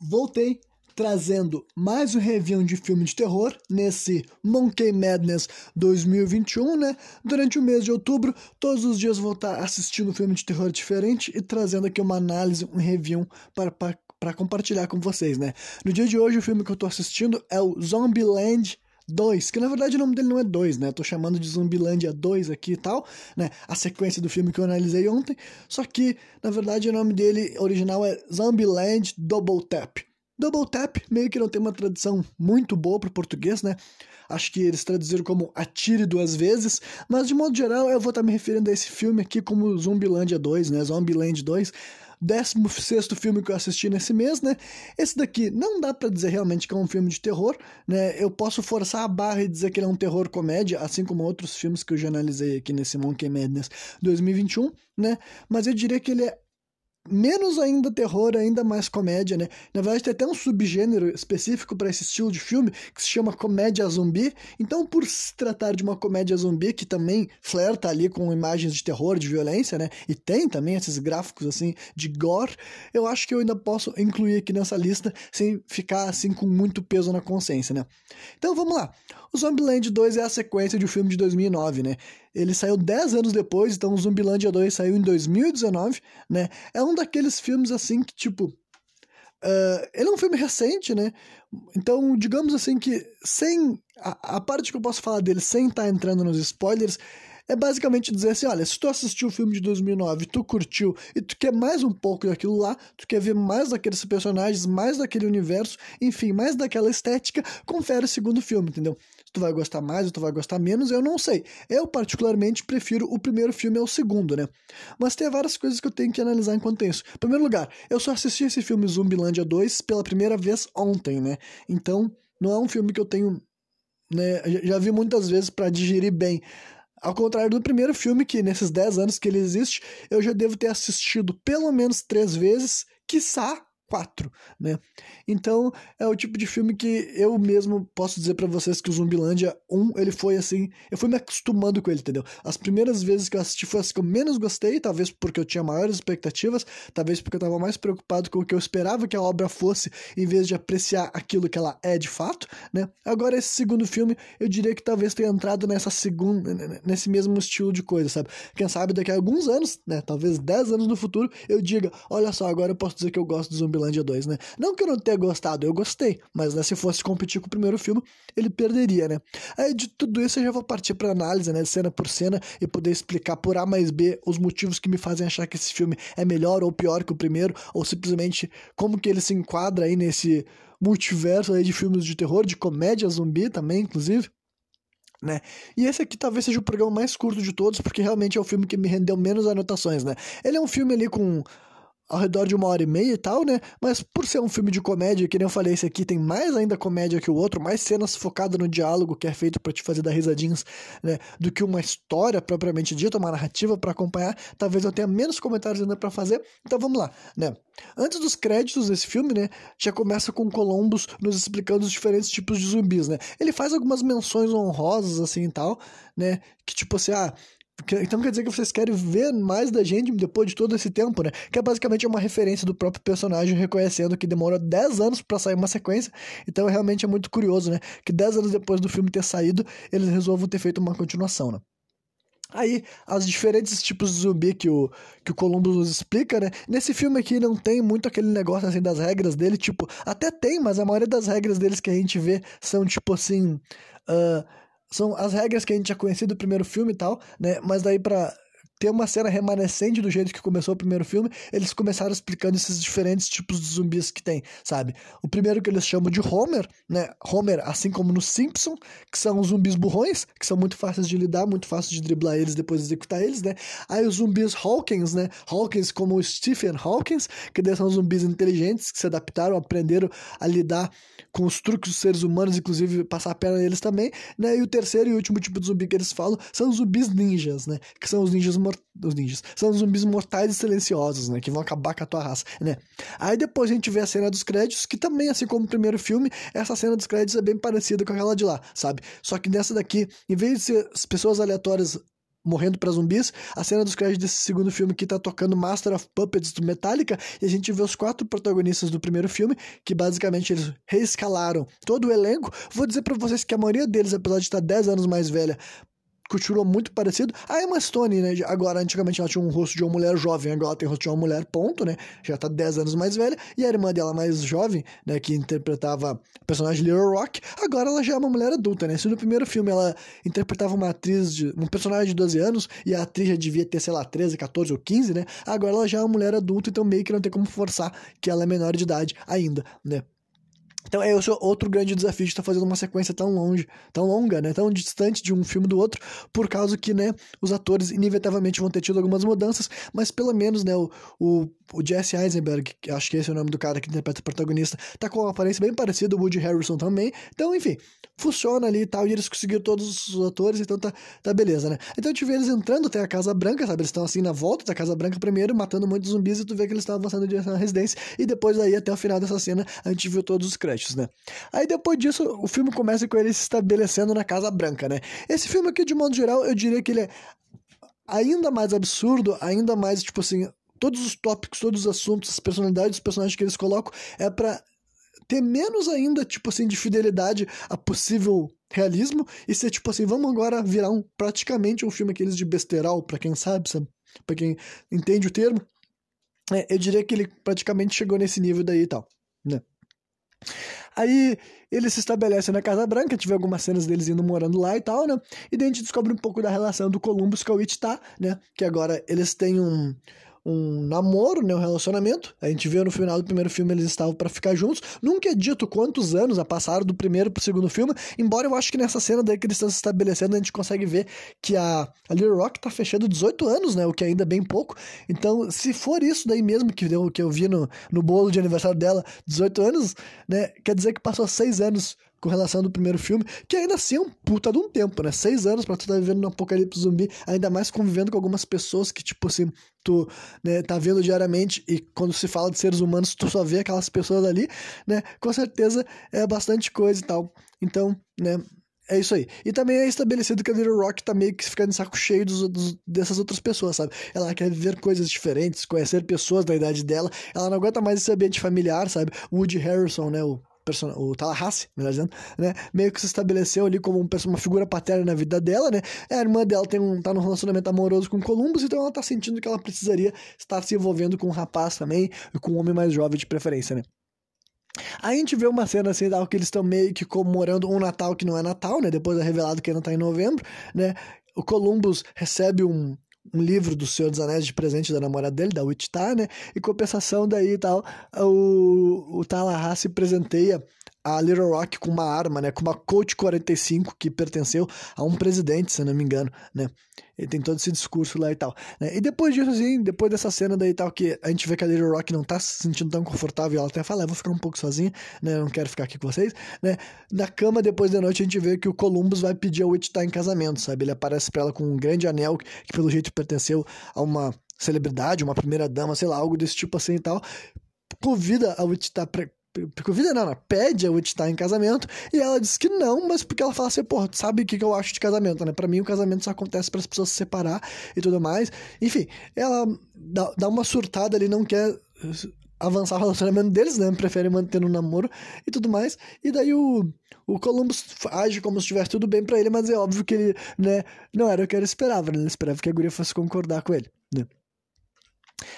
voltei trazendo mais um review de filme de terror nesse Monkey Madness 2021, né? Durante o mês de outubro, todos os dias vou estar assistindo um filme de terror diferente e trazendo aqui uma análise, um review para, para, para compartilhar com vocês, né? No dia de hoje, o filme que eu estou assistindo é o Zombieland 2, que na verdade o nome dele não é 2, né? Eu tô chamando de Zumbilândia 2 aqui e tal, né? A sequência do filme que eu analisei ontem. Só que, na verdade, o nome dele original é Zombieland Double Tap. Double Tap meio que não tem uma tradução muito boa para o português, né? Acho que eles traduziram como Atire Duas Vezes, mas de modo geral eu vou estar me referindo a esse filme aqui como Zumbilândia 2, né? Zombieland 2. 16 filme que eu assisti nesse mês, né? Esse daqui não dá para dizer realmente que é um filme de terror, né? Eu posso forçar a barra e dizer que ele é um terror comédia, assim como outros filmes que eu já analisei aqui nesse Monkey Madness 2021, né? Mas eu diria que ele é menos ainda terror, ainda mais comédia, né? Na verdade, tem até um subgênero específico para esse estilo de filme que se chama comédia zumbi. Então, por se tratar de uma comédia zumbi que também flerta ali com imagens de terror, de violência, né? E tem também esses gráficos assim de gore, eu acho que eu ainda posso incluir aqui nessa lista sem ficar assim com muito peso na consciência, né? Então, vamos lá. O Zombieland 2 é a sequência de um filme de 2009, né? Ele saiu 10 anos depois, então Zumbilândia 2 saiu em 2019, né? É um daqueles filmes assim que, tipo. Uh, ele é um filme recente, né? Então, digamos assim que sem. A, a parte que eu posso falar dele sem estar tá entrando nos spoilers é basicamente dizer assim, olha, se tu assistiu o filme de 2009, tu curtiu e tu quer mais um pouco daquilo lá, tu quer ver mais daqueles personagens, mais daquele universo, enfim, mais daquela estética, confere o segundo filme, entendeu? Se tu vai gostar mais ou tu vai gostar menos, eu não sei. Eu particularmente prefiro o primeiro filme ao segundo, né? Mas tem várias coisas que eu tenho que analisar enquanto isso. Em primeiro lugar, eu só assisti esse filme Zumbilândia 2 pela primeira vez ontem, né? Então, não é um filme que eu tenho né, já vi muitas vezes para digerir bem. Ao contrário do primeiro filme, que nesses 10 anos que ele existe, eu já devo ter assistido pelo menos três vezes, quiçá 4, né? Então, é o tipo de filme que eu mesmo posso dizer para vocês que o Zumbilândia 1, ele foi assim, eu fui me acostumando com ele, entendeu? As primeiras vezes que eu assisti foi as que eu menos gostei, talvez porque eu tinha maiores expectativas, talvez porque eu tava mais preocupado com o que eu esperava que a obra fosse, em vez de apreciar aquilo que ela é de fato, né? Agora, esse segundo filme, eu diria que talvez tenha entrado nessa segunda, nesse mesmo estilo de coisa, sabe? Quem sabe daqui a alguns anos, né? Talvez 10 anos no futuro, eu diga, olha só, agora eu posso dizer que eu gosto do Zumbilândia Zumbilândia 2, né? Não que eu não tenha gostado, eu gostei, mas né, se fosse competir com o primeiro filme, ele perderia, né? Aí de tudo isso eu já vou partir para análise, né, cena por cena e poder explicar por A mais B os motivos que me fazem achar que esse filme é melhor ou pior que o primeiro, ou simplesmente como que ele se enquadra aí nesse multiverso aí de filmes de terror, de comédia zumbi também, inclusive. Né? E esse aqui talvez seja o programa mais curto de todos, porque realmente é o filme que me rendeu menos anotações, né? Ele é um filme ali com ao redor de uma hora e meia e tal, né? Mas por ser um filme de comédia, que nem eu falei, esse aqui tem mais ainda comédia que o outro, mais cenas focadas no diálogo que é feito para te fazer dar risadinhas, né? Do que uma história propriamente dita, uma narrativa para acompanhar. Talvez eu tenha menos comentários ainda para fazer. Então vamos lá, né? Antes dos créditos desse filme, né? Já começa com Columbus nos explicando os diferentes tipos de zumbis, né? Ele faz algumas menções honrosas assim e tal, né? Que tipo assim, ah, então quer dizer que vocês querem ver mais da gente depois de todo esse tempo, né? Que é basicamente uma referência do próprio personagem reconhecendo que demorou 10 anos para sair uma sequência. Então realmente é muito curioso, né? Que 10 anos depois do filme ter saído, eles resolvam ter feito uma continuação, né? Aí, os diferentes tipos de zumbi que o, que o Columbus nos explica, né? Nesse filme aqui não tem muito aquele negócio assim das regras dele, tipo, até tem, mas a maioria das regras deles que a gente vê são tipo assim. Uh, são as regras que a gente já conhecia do primeiro filme e tal, né? Mas daí para ter uma cena remanescente do jeito que começou o primeiro filme, eles começaram explicando esses diferentes tipos de zumbis que tem, sabe? O primeiro que eles chamam de Homer, né? Homer, assim como no Simpson, que são os zumbis burrões, que são muito fáceis de lidar, muito fácil de driblar eles depois de executar eles, né? Aí os zumbis Hawkins, né? Hawkins como o Stephen Hawkins, que são zumbis inteligentes que se adaptaram, aprenderam a lidar com os truques dos seres humanos, inclusive passar a perna neles também, né? E o terceiro e último tipo de zumbi que eles falam são os zumbis ninjas, né? Que são os ninjas dos ninjas. São zumbis mortais e silenciosos, né? Que vão acabar com a tua raça, né? Aí depois a gente vê a cena dos créditos, que também, assim como o primeiro filme, essa cena dos créditos é bem parecida com aquela de lá, sabe? Só que nessa daqui, em vez de ser as pessoas aleatórias morrendo para zumbis. A cena dos créditos desse segundo filme que tá tocando Master of Puppets do Metallica, e a gente vê os quatro protagonistas do primeiro filme, que basicamente eles reescalaram todo o elenco. Vou dizer para vocês que a maioria deles, apesar de estar 10 anos mais velha, continuou muito parecido. A Emma Stone, né? Agora, antigamente ela tinha um rosto de uma mulher jovem, agora ela tem rosto de uma mulher, ponto, né? Já tá 10 anos mais velha. E a irmã dela mais jovem, né? Que interpretava o personagem Little Rock, agora ela já é uma mulher adulta, né? Se no primeiro filme ela interpretava uma atriz, de, um personagem de 12 anos, e a atriz já devia ter, sei lá, 13, 14 ou 15, né? Agora ela já é uma mulher adulta, então meio que não tem como forçar que ela é menor de idade ainda, né? Então é outro grande desafio de estar tá fazendo uma sequência tão longe, tão longa, né, tão distante de um filme do outro, por causa que, né, os atores inevitavelmente vão ter tido algumas mudanças, mas pelo menos, né, o, o, o Jesse Eisenberg, acho que esse é o nome do cara que interpreta o protagonista, tá com uma aparência bem parecida, o Woody Harrison também, então, enfim, funciona ali e tal, e eles conseguiram todos os atores, então tá, tá beleza, né. Então gente vê eles entrando até a Casa Branca, sabe, eles estão assim na volta da Casa Branca primeiro, matando muitos zumbis, e tu vê que eles estão avançando direção à residência, e depois aí, até o final dessa cena, a gente viu todos os créditos né? Aí depois disso, o filme começa com ele se estabelecendo na Casa Branca, né? Esse filme aqui, de modo geral, eu diria que ele é ainda mais absurdo, ainda mais, tipo assim, todos os tópicos, todos os assuntos, as personalidades dos personagens que eles colocam é para ter menos ainda, tipo assim, de fidelidade a possível realismo e ser tipo assim, vamos agora virar um praticamente um filme aqueles de besteral, para quem sabe, sabe? Para quem entende o termo. É, eu diria que ele praticamente chegou nesse nível daí e tal, né? Aí eles se estabelecem na Casa Branca, tive algumas cenas deles indo morando lá e tal, né? E daí a gente descobre um pouco da relação do Columbus com o Wichita, né? Que agora eles têm um, um namoro, né, um relacionamento. A gente vê no final do primeiro filme eles estavam para ficar juntos. Nunca é dito quantos anos a passaram do primeiro pro segundo filme, embora eu acho que nessa cena daí que eles estão se estabelecendo, a gente consegue ver que a, a Little Rock tá fechando 18 anos, né, o que ainda é bem pouco. Então, se for isso daí mesmo que, deu, que eu vi no, no bolo de aniversário dela, 18 anos, né, quer dizer que passou 6 anos com relação do primeiro filme, que ainda assim é um puta de um tempo, né? Seis anos pra tu estar tá vivendo no apocalipse zumbi, ainda mais convivendo com algumas pessoas que, tipo assim, tu né, tá vendo diariamente e quando se fala de seres humanos, tu só vê aquelas pessoas ali, né? Com certeza é bastante coisa e tal. Então, né? É isso aí. E também é estabelecido que a Little Rock tá meio que ficando de saco cheio dos, dos, dessas outras pessoas, sabe? Ela quer viver coisas diferentes, conhecer pessoas da idade dela. Ela não aguenta mais esse ambiente familiar, sabe? Woody Harrison, né? O. o Tallahassee, melhor dizendo, né? Meio que se estabeleceu ali como uma figura paterna na vida dela, né? A irmã dela tem um, tá num relacionamento amoroso com Columbus, então ela tá sentindo que ela precisaria estar se envolvendo com um rapaz também, com um homem mais jovem de preferência, né? Aí a gente vê uma cena assim, que eles estão meio que comemorando um Natal que não é Natal, né? Depois é revelado que ainda tá em novembro, né? O Columbus recebe um, um livro do Senhor dos Anéis de presente da namorada dele, da Wichita, né? E compensação daí e tal, o, o Tallahassee presenteia a Little Rock com uma arma, né? Com uma Colt 45 que pertenceu a um presidente, se não me engano, né? Ele tem todo esse discurso lá e tal. Né? E depois disso, assim, depois dessa cena daí e tal, que a gente vê que a Little Rock não tá se sentindo tão confortável, ela até fala, ah, vou ficar um pouco sozinha, né? Não quero ficar aqui com vocês, né? Na cama, depois da noite, a gente vê que o Columbus vai pedir a Wichita em casamento, sabe? Ele aparece pra ela com um grande anel que, pelo jeito pertenceu a uma celebridade, uma primeira dama, sei lá, algo desse tipo assim e tal. Convida a Wichita pra ela pede a Wichita em casamento e ela diz que não, mas porque ela fala assim, pô, sabe o que, que eu acho de casamento, né? Pra mim o casamento só acontece para as pessoas se separar e tudo mais. Enfim, ela dá, dá uma surtada ali, não quer avançar o relacionamento deles, né? Prefere manter no namoro e tudo mais. E daí o, o Columbus age como se estivesse tudo bem para ele, mas é óbvio que ele, né, não era o que ele esperava, né? Ele esperava que a guria fosse concordar com ele, né?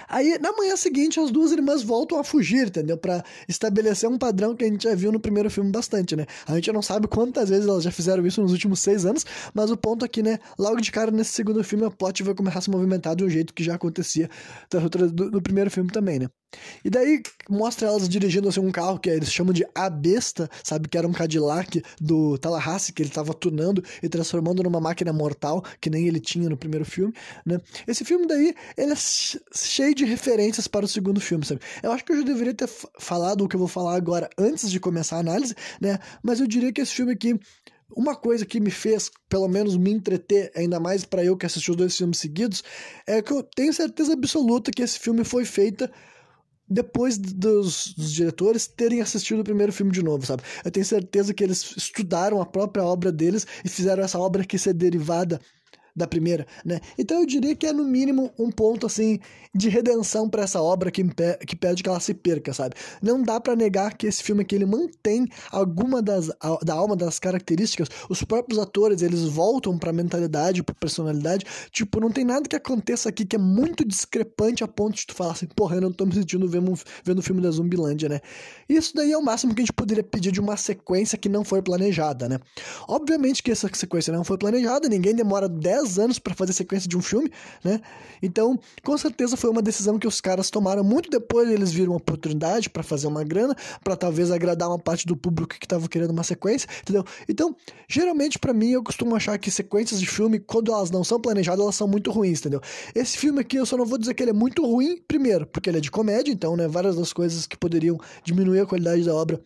Aí, na manhã seguinte, as duas irmãs voltam a fugir, entendeu? Para estabelecer um padrão que a gente já viu no primeiro filme bastante, né? A gente não sabe quantas vezes elas já fizeram isso nos últimos seis anos, mas o ponto aqui, né? Logo de cara, nesse segundo filme, a plot vai começar a se movimentar de um jeito que já acontecia no primeiro filme também, né? E daí mostra elas dirigindo assim, um carro que eles chamam de A Besta, sabe? Que era um Cadillac do Tallahassee, que ele estava tunando e transformando numa máquina mortal, que nem ele tinha no primeiro filme, né? Esse filme daí, ele é cheio de referências para o segundo filme, sabe? Eu acho que eu já deveria ter falado o que eu vou falar agora antes de começar a análise, né? Mas eu diria que esse filme aqui uma coisa que me fez, pelo menos, me entreter, ainda mais para eu que assisti os dois filmes seguidos, é que eu tenho certeza absoluta que esse filme foi feito depois dos, dos, diretores terem assistido o primeiro filme de novo, sabe? Eu tenho certeza que eles estudaram a própria obra deles e fizeram essa obra aqui ser derivada da primeira, né? Então eu diria que é no mínimo um ponto assim de redenção para essa obra que, que pede que ela se perca, sabe? Não dá para negar que esse filme aqui ele mantém alguma das da alma das características, os próprios atores, eles voltam para mentalidade, para personalidade, tipo, não tem nada que aconteça aqui que é muito discrepante a ponto de tu falar assim, porra, eu não tô me sentindo vendo, vendo o filme da Zumbilândia, né? Isso daí é o máximo que a gente poderia pedir de uma sequência que não foi planejada, né? Obviamente que essa sequência não foi planejada, ninguém demora 10 anos para fazer sequência de um filme, né? Então, com certeza foi uma decisão que os caras tomaram muito depois, eles viram uma oportunidade para fazer uma grana, para talvez agradar uma parte do público que tava querendo uma sequência, entendeu? Então, geralmente para mim eu costumo achar que sequências de filme, quando elas não são planejadas, elas são muito ruins, entendeu? Esse filme aqui eu só não vou dizer que ele é muito ruim, primeiro, porque ele é de comédia, então, né, várias das coisas que poderiam diminuir a qualidade da obra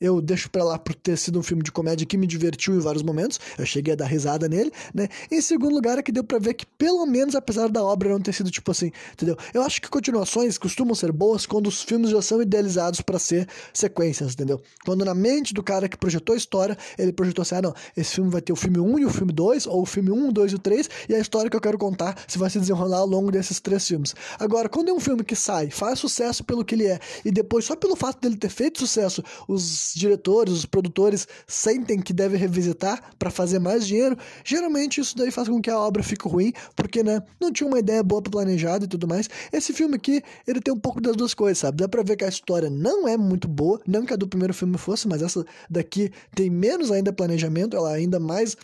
eu deixo pra lá por ter sido um filme de comédia que me divertiu em vários momentos. Eu cheguei a dar risada nele, né? Em segundo lugar, é que deu pra ver que, pelo menos, apesar da obra não ter sido tipo assim, entendeu? Eu acho que continuações costumam ser boas quando os filmes já são idealizados para ser sequências, entendeu? Quando na mente do cara que projetou a história, ele projetou assim: ah, não, esse filme vai ter o filme 1 e o filme 2, ou o filme 1, 2 e o 3, e a história que eu quero contar se vai se desenrolar ao longo desses três filmes. Agora, quando é um filme que sai, faz sucesso pelo que ele é, e depois, só pelo fato dele ter feito sucesso, os diretores, os produtores sentem que devem revisitar para fazer mais dinheiro, geralmente isso daí faz com que a obra fique ruim, porque né, não tinha uma ideia boa planejada e tudo mais. Esse filme aqui, ele tem um pouco das duas coisas, sabe? Dá pra ver que a história não é muito boa, não que a do primeiro filme fosse, mas essa daqui tem menos ainda planejamento, ela é ainda mais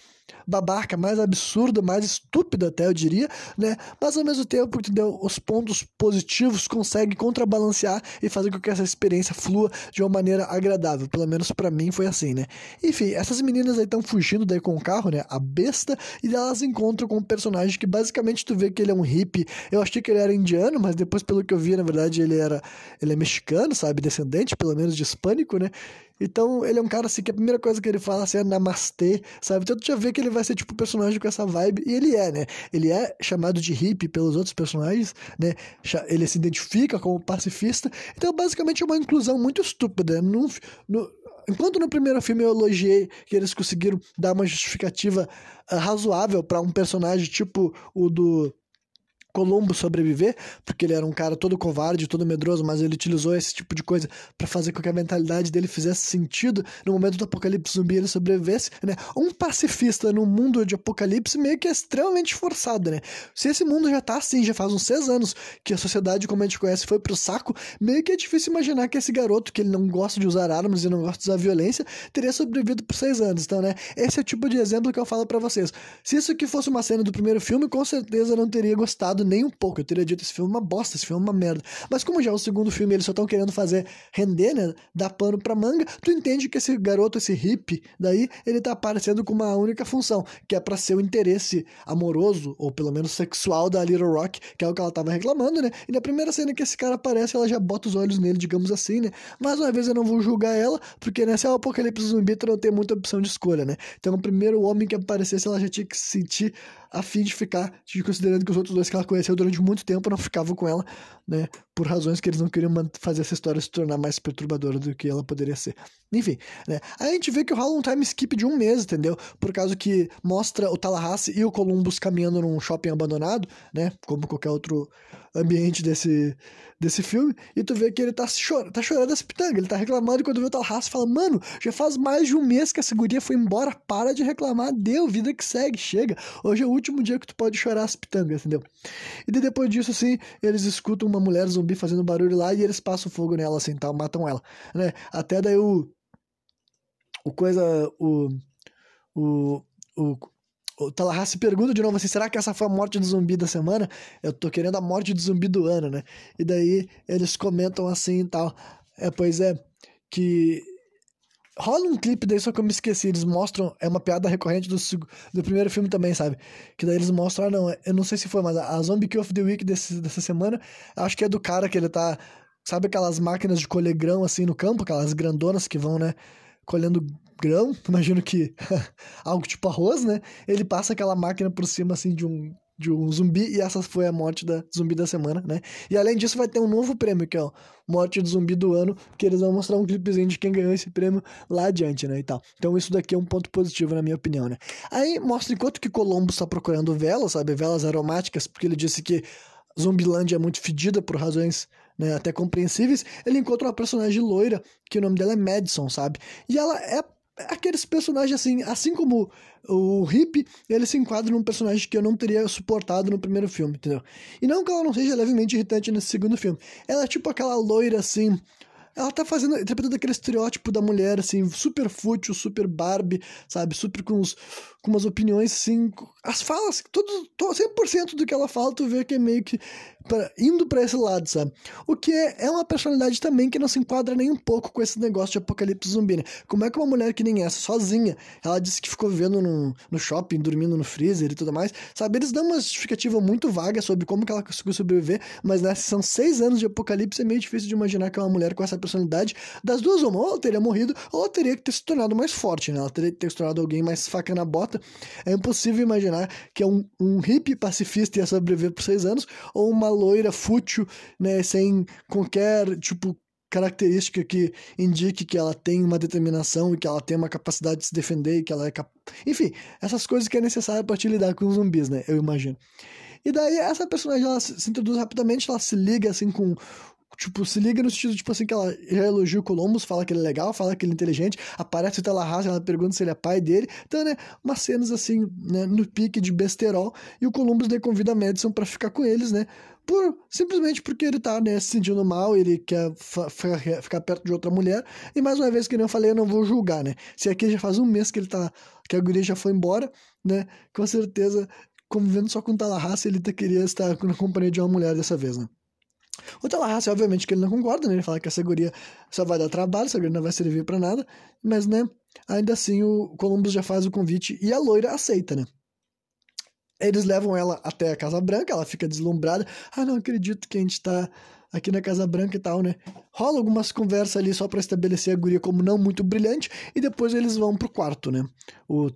babaca, mais absurda, mais estúpida até, eu diria, né? Mas ao mesmo tempo, entendeu? Os pontos positivos conseguem contrabalancear e fazer com que essa experiência flua de uma maneira agradável. Pelo menos para mim foi assim, né? Enfim, essas meninas aí estão fugindo daí com o carro, né? A besta, e elas encontram com um personagem que basicamente tu vê que ele é um hippie. Eu achei que ele era indiano, mas depois, pelo que eu vi, na verdade, ele era. Ele é mexicano, sabe? Descendente, pelo menos, de hispânico, né? Então, ele é um cara assim que a primeira coisa que ele fala assim, é namastê, sabe? Então, tu já vê que ele vai ser tipo personagem com essa vibe, e ele é, né? Ele é chamado de hippie pelos outros personagens, né? Ele se identifica como pacifista. Então, basicamente, é uma inclusão muito estúpida. No, enquanto no primeiro filme eu elogiei que eles conseguiram dar uma justificativa uh, razoável para um personagem tipo o do Colombo sobreviver, porque ele era um cara todo covarde, todo medroso, mas ele utilizou esse tipo de coisa para fazer com que a mentalidade dele fizesse sentido no momento do apocalipse zumbi ele sobrevivesse, né? Um pacifista no mundo de apocalipse meio que é extremamente forçado, né? Se esse mundo já tá assim, já faz uns seis anos que a sociedade como a gente conhece foi pro saco, meio que é difícil imaginar que esse garoto, que ele não gosta de usar armas e não gosta de usar violência, teria sobrevivido por seis anos, então, né? Esse é o tipo de exemplo que eu falo para vocês. Se isso aqui fosse uma cena do primeiro filme, com certeza não teria gostado nem um pouco. Eu teria dito esse filme é uma bosta, esse filme é uma merda. Mas como já é o segundo filme eles só estão querendo fazer render, né? Dar pano pra manga, tu entende que esse garoto, esse hippie, daí, ele tá aparecendo com uma única função, que é para ser o interesse amoroso, ou pelo menos sexual da Little Rock, que é o que ela tava reclamando, né? E na primeira cena que esse cara aparece, ela já bota os olhos nele, digamos assim, né? Mais uma vez eu não vou julgar ela, porque né, se é o apocalipse zumbi, tu não tem muita opção de escolha, né? Então o primeiro homem que aparecesse, ela já tinha que se sentir a fim de ficar, considerando que os outros dois que ela conheceu durante muito tempo não ficavam com ela, né? Por razões que eles não queriam fazer essa história se tornar mais perturbadora do que ela poderia ser. Enfim, né? Aí a gente vê que rola um time skip de um mês, entendeu? Por causa que mostra o Tallahassee e o Columbus caminhando num shopping abandonado, né? Como qualquer outro ambiente desse, desse filme, e tu vê que ele tá, chor tá chorando as pitangas, ele tá reclamando, e quando vê o Tallahassee fala, mano, já faz mais de um mês que essa guria foi embora, para de reclamar, deu, vida que segue, chega, hoje é o último dia que tu pode chorar as pitangas, entendeu? E depois disso, assim, eles escutam uma mulher zumbi fazendo barulho lá, e eles passam fogo nela, assim, tal, matam ela, né? Até daí o... o coisa... o... o o, o Tallahassee pergunta de novo assim: será que essa foi a morte do zumbi da semana? Eu tô querendo a morte do zumbi do ano, né? E daí eles comentam assim e tal. É, pois é, que rola um clipe daí, só que eu me esqueci. Eles mostram, é uma piada recorrente do, do primeiro filme também, sabe? Que daí eles mostram, ah, não, eu não sei se foi, mas a Zombie Kill of the Week desse, dessa semana, acho que é do cara que ele tá. Sabe aquelas máquinas de colher grão assim no campo, aquelas grandonas que vão, né? Colhendo grão, imagino que algo tipo arroz, né? Ele passa aquela máquina por cima assim de um de um zumbi e essa foi a morte da zumbi da semana, né? E além disso vai ter um novo prêmio que é o morte do zumbi do ano, que eles vão mostrar um clipezinho de quem ganhou esse prêmio lá adiante, né, e tal. Então isso daqui é um ponto positivo na minha opinião, né? Aí mostra enquanto que Colombo está procurando velas, sabe, velas aromáticas, porque ele disse que Zumbilândia é muito fedida por razões né, até compreensíveis, ele encontra uma personagem loira, que o nome dela é Madison, sabe? E ela é aqueles personagens assim, assim como o Hip, ele se enquadra num personagem que eu não teria suportado no primeiro filme, entendeu? E não que ela não seja levemente irritante nesse segundo filme. Ela é tipo aquela loira assim, ela tá fazendo, interpretando aquele estereótipo da mulher, assim, super fútil, super Barbie, sabe? Super com, os, com umas opiniões, assim. As falas, todo, todo, 100% do que ela fala, tu vê que é meio que pra, indo para esse lado, sabe? O que é, é uma personalidade também que não se enquadra nem um pouco com esse negócio de apocalipse zumbi, né? Como é que uma mulher que nem essa, sozinha, ela disse que ficou vivendo no, no shopping, dormindo no freezer e tudo mais, sabe? Eles dão uma justificativa muito vaga sobre como que ela conseguiu sobreviver, mas né, são seis anos de apocalipse, é meio difícil de imaginar que é uma mulher com essa personalidade, das duas uma, ou teria morrido, ou teria que ter se tornado mais forte, né? Ela teria que ter se tornado alguém mais faca na bota. É impossível imaginar que é um, um hippie pacifista ia sobreviver por seis anos, ou uma loira fútil, né? Sem qualquer, tipo, característica que indique que ela tem uma determinação e que ela tem uma capacidade de se defender e que ela é cap... enfim, essas coisas que é necessário para te lidar com os zumbis, né? Eu imagino. E daí essa personagem ela se introduz rapidamente, ela se liga assim com Tipo, se liga no sentido, tipo assim, que ela já elogia o Columbus, fala que ele é legal, fala que ele é inteligente, aparece o Tallahassee, ela pergunta se ele é pai dele. Então, né, umas cenas assim, né, no pique de besterol, e o Columbus daí convida a Madison para ficar com eles, né, por, simplesmente porque ele tá, né, se sentindo mal, ele quer ficar perto de outra mulher, e mais uma vez, que nem eu falei, eu não vou julgar, né, se aqui já faz um mês que ele tá, que a guria já foi embora, né, com certeza, convivendo só com o Tallahassee, ele tá, queria estar na companhia de uma mulher dessa vez, né. O Tallahassee, obviamente, que ele não concorda, né? Ele fala que essa guria só vai dar trabalho, essa guria não vai servir para nada. Mas, né, ainda assim o Columbus já faz o convite e a loira aceita, né? Eles levam ela até a Casa Branca, ela fica deslumbrada. Ah, não acredito que a gente tá aqui na Casa Branca e tal, né? Rola algumas conversas ali só para estabelecer a guria como não muito brilhante e depois eles vão pro quarto, né? O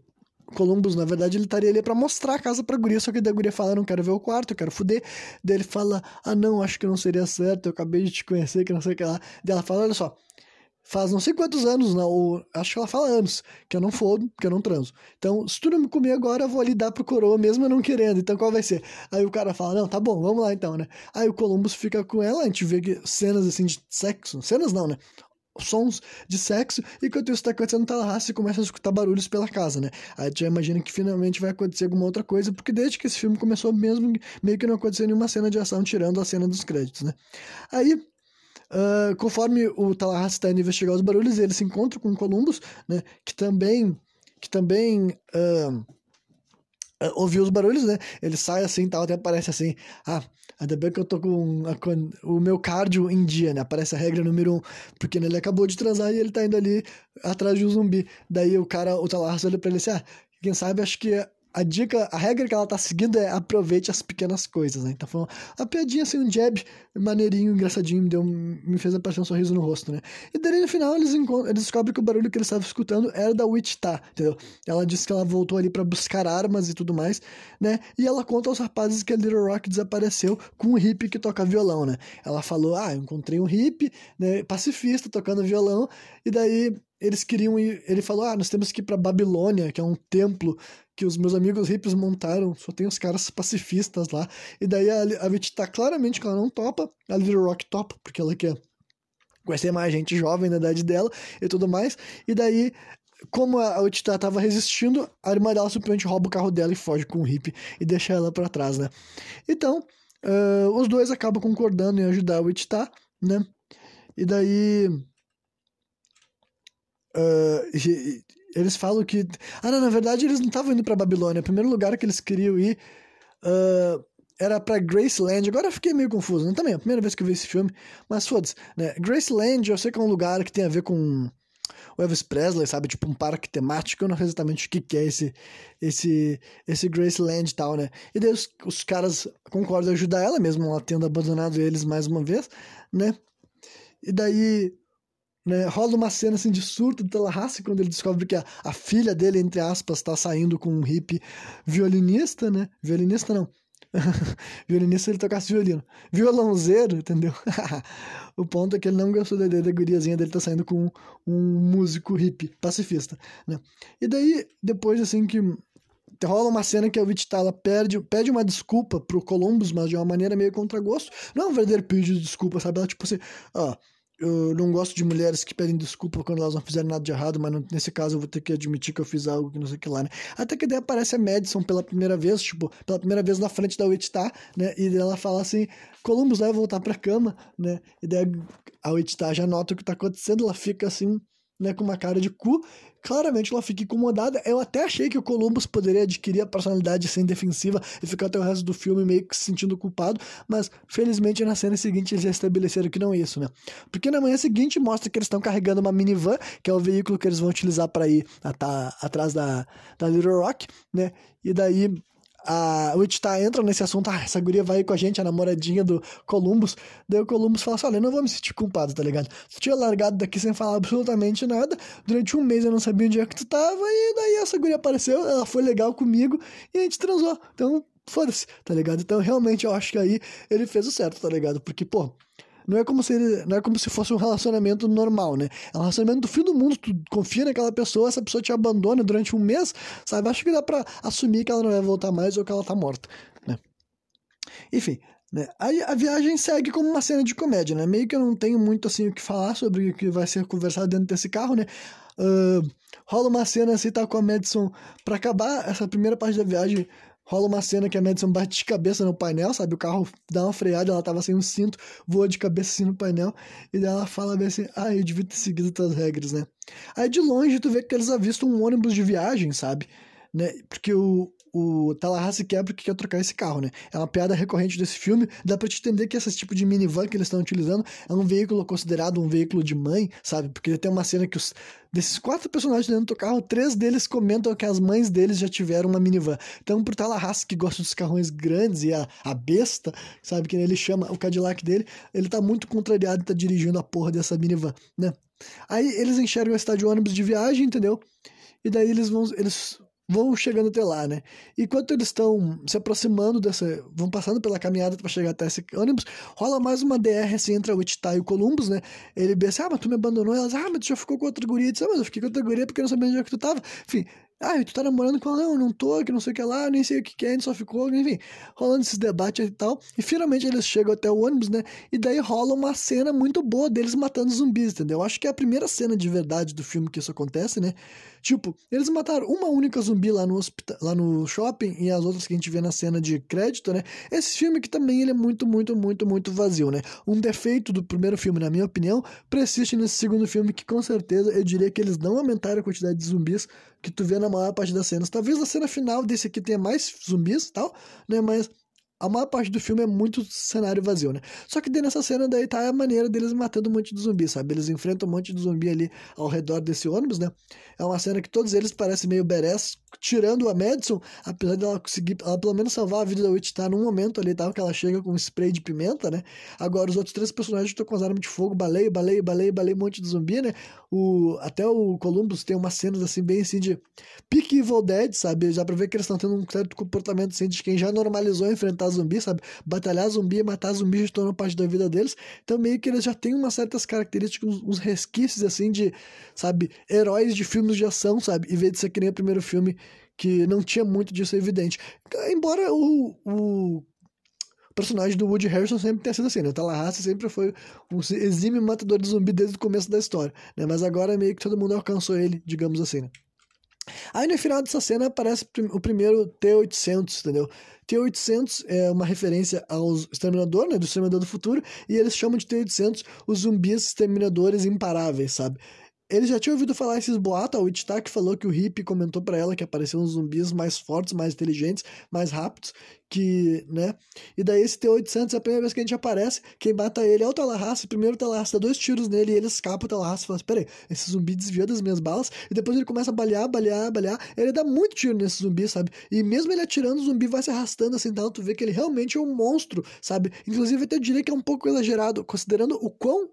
Columbus, na verdade, ele estaria ali para mostrar a casa pra guria, só que da guria fala, não quero ver o quarto, eu quero fuder. Daí ele fala, ah não, acho que não seria certo, eu acabei de te conhecer, que não sei o que lá. Daí ela fala, olha só, faz não sei quantos anos, não, ou, acho que ela fala anos, que eu não fodo, que eu não transo. Então, se tu não me comer agora, eu vou ali dar pro coroa, mesmo eu não querendo. Então, qual vai ser? Aí o cara fala, não, tá bom, vamos lá então, né? Aí o Columbus fica com ela, a gente vê cenas assim de sexo, cenas não, né? Sons de sexo, e enquanto isso está acontecendo no Tallahassee, começa a escutar barulhos pela casa, né? Aí tu já imagina que finalmente vai acontecer alguma outra coisa, porque desde que esse filme começou mesmo, meio que não aconteceu nenhuma cena de ação, tirando a cena dos créditos, né? Aí, uh, conforme o Tallahassee está indo investigar os barulhos, ele se encontra com o Columbus, né? Que também, que também... Uh, ouviu os barulhos, né? Ele sai assim tal, até aparece assim, ah, ainda bem que eu tô com, a, o meu cardio em dia, né? Aparece a regra número um, porque ele acabou de transar e ele tá indo ali atrás de um zumbi. Daí o cara, o Talarus olha pra ele assim, ah, quem sabe acho que a dica, a regra que ela tá seguindo é aproveite as pequenas coisas, né? Então foi uma, uma piadinha assim, um jab maneirinho, engraçadinho, me, deu, me fez aparecer um sorriso no rosto, né? E daí no final eles, eles descobrem que o barulho que eles estavam escutando era da Wichita, entendeu? Ela disse que ela voltou ali para buscar armas e tudo mais, né? E ela conta aos rapazes que a Little Rock desapareceu com um hippie que toca violão, né? Ela falou, ah, encontrei um hippie, né, pacifista tocando violão, e daí eles queriam ir. Ele falou: Ah, nós temos que ir para Babilônia, que é um templo que os meus amigos hippies montaram, só tem os caras pacifistas lá. E daí a, a Vit tá claramente que ela não topa, a Little Rock topa, porque ela quer conhecer mais gente jovem na idade dela e tudo mais. E daí, como a Wichita tava resistindo, a irmã dela simplesmente rouba o carro dela e foge com o hippie e deixa ela para trás, né? Então, uh, os dois acabam concordando em ajudar a Wichita, né? E daí Uh, eles falam que. Ah, não, na verdade eles não estavam indo para Babilônia. O primeiro lugar que eles queriam ir uh, era para Graceland. Agora eu fiquei meio confuso. Não também, é a primeira vez que eu vi esse filme. Mas foda-se, né? Graceland eu sei que é um lugar que tem a ver com o Elvis Presley, sabe? Tipo um parque temático. Eu não sei exatamente o que, que é esse, esse, esse Graceland e tal, né? E daí os, os caras concordam ajudar ela, mesmo ela tendo abandonado eles mais uma vez, né? E daí né, rola uma cena assim de surto do Tallahassee quando ele descobre que a, a filha dele, entre aspas, está saindo com um hippie violinista, né? Violinista não, Violinista ele tocasse violino. Violãozeiro, entendeu? o ponto é que ele não gostou da ideia da guriazinha dele tá saindo com um músico hippie, pacifista, né? E daí, depois assim que rola uma cena que a Wichita ela perde, pede uma desculpa pro Columbus, mas de uma maneira meio contra gosto. Não é um verdadeiro pedido de desculpa, sabe? Ela tipo assim, ó, oh, eu não gosto de mulheres que pedem desculpa quando elas não fizeram nada de errado, mas não, nesse caso eu vou ter que admitir que eu fiz algo que não sei o que lá, né? Até que daí aparece a Madison pela primeira vez, tipo, pela primeira vez na frente da Wichita, né? E ela fala assim, Columbus vai voltar pra cama, né? E daí a Wichita já nota o que tá acontecendo, ela fica assim, né, com uma cara de cu. Claramente ela fica incomodada. Eu até achei que o Columbus poderia adquirir a personalidade sem defensiva e ficar até o resto do filme meio que se sentindo culpado, mas felizmente na cena seguinte eles já estabeleceram que não é isso, né? Porque na manhã seguinte mostra que eles estão carregando uma minivan, que é o veículo que eles vão utilizar para ir atrás da, da Little Rock, né? E daí a Wichita entra nesse assunto, ah, essa guria vai com a gente, a namoradinha do Columbus. Daí o Columbus fala assim: olha, eu não vou me sentir culpado, tá ligado? Tu tinha largado daqui sem falar absolutamente nada. Durante um mês eu não sabia onde é que tu tava, e daí essa guria apareceu, ela foi legal comigo e a gente transou. Então, foda-se, tá ligado? Então, realmente, eu acho que aí ele fez o certo, tá ligado? Porque, pô, não é como se ele, não é como se fosse um relacionamento normal, né? É um relacionamento do fim do mundo, tu confia naquela pessoa, essa pessoa te abandona durante um mês, sabe? Acho que dá pra assumir que ela não vai voltar mais ou que ela tá morta, né? Enfim, né? Aí a viagem segue como uma cena de comédia, né? Meio que eu não tenho muito assim o que falar sobre o que vai ser conversado dentro desse carro, né? Uh, rola uma cena assim, tá com a Madison para acabar essa primeira parte da viagem rola uma cena que a Madison bate de cabeça no painel, sabe? O carro dá uma freada, ela tava sem um cinto, voa de cabeça assim no painel, e daí ela fala bem assim, ah, eu devia ter seguido as regras, né? Aí de longe tu vê que eles avistam um ônibus de viagem, sabe? Né? Porque o, o Tallahassee quebra que quer trocar esse carro, né? É uma piada recorrente desse filme. Dá pra te entender que esse tipo de minivan que eles estão utilizando é um veículo considerado um veículo de mãe, sabe? Porque tem uma cena que os, desses quatro personagens dentro do carro, três deles comentam que as mães deles já tiveram uma minivan. Então, pro Tallahassee que gosta dos carrões grandes e a, a besta, sabe? Que ele chama o Cadillac dele, ele tá muito contrariado e tá dirigindo a porra dessa minivan, né? Aí eles enxergam a cidade de ônibus de viagem, entendeu? E daí eles vão. Eles vão chegando até lá, né? Enquanto eles estão se aproximando dessa, vão passando pela caminhada para chegar até esse ônibus, rola mais uma DR assim entre a Wichita e o Columbus, né? Ele pensa, ah, mas tu me abandonou, elas, ah, mas tu já ficou com outra guria, diz, ah, mas eu fiquei com outra guria porque eu não sabia onde é que tu tava. Enfim, ah, tu tá namorando com ela? Não, não tô, que não sei o que lá, nem sei o que que é, a gente só ficou, enfim, rolando esses debates e tal. E finalmente eles chegam até o ônibus, né? E daí rola uma cena muito boa deles matando zumbis, entendeu? Eu acho que é a primeira cena de verdade do filme que isso acontece, né? Tipo, eles mataram uma única zumbi lá no, hospital, lá no shopping e as outras que a gente vê na cena de crédito, né? Esse filme que também ele é muito, muito, muito, muito vazio, né? Um defeito do primeiro filme, na minha opinião, persiste nesse segundo filme que com certeza eu diria que eles não aumentaram a quantidade de zumbis que tu vê na maior parte das cenas. Talvez na cena final desse aqui tenha mais zumbis e tal, né? Mas a maior parte do filme é muito cenário vazio, né? Só que nessa cena daí tá a maneira deles matando um monte de zumbi, sabe? Eles enfrentam um monte de zumbi ali ao redor desse ônibus, né? É uma cena que todos eles parecem meio badass, tirando a Madison, apesar dela conseguir, ela pelo menos salvar a vida da Witch, tá num momento ali, tá? Que ela chega com um spray de pimenta, né? Agora os outros três personagens estão com as armas de fogo, baleia, baleia, baleia, baleia, um monte de zumbi, né? O, até o Columbus tem umas cenas assim, bem assim de pique Evil Dead, sabe? Já pra ver que eles estão tendo um certo comportamento assim de quem já normalizou enfrentar matar zumbi, sabe? Batalhar zumbi e matar zumbi já tornou parte da vida deles. Então, meio que eles já têm umas certas características, uns resquícios, assim, de, sabe, heróis de filmes de ação, sabe? Em vez de ser que nem o primeiro filme, que não tinha muito disso evidente. Embora o, o personagem do Woody Harrison sempre tenha sido assim, né? O Tallahassee sempre foi um exímio matador de zumbi desde o começo da história, né? Mas agora meio que todo mundo alcançou ele, digamos assim, né? Aí no final dessa cena aparece o primeiro T-800, entendeu? T-800 é uma referência aos Exterminador, né, do Exterminador do Futuro, e eles chamam de T-800 os zumbis exterminadores imparáveis, sabe? Ele já tinha ouvido falar esses boatos, a que falou que o Hip comentou para ela que apareciam uns zumbis mais fortes, mais inteligentes, mais rápidos, que, né? E daí esse T-800 é a primeira vez que a gente aparece, quem mata ele é o Tallahassee, primeiro o Tallahassee dá dois tiros nele e ele escapa, o Tallahassee fala, peraí, esse zumbi desvia das minhas balas, e depois ele começa a balear, balear, balear, ele dá muito tiro nesse zumbi, sabe? E mesmo ele atirando, o zumbi vai se arrastando assim, tu vê que ele realmente é um monstro, sabe? Inclusive até eu diria que é um pouco exagerado, considerando o quão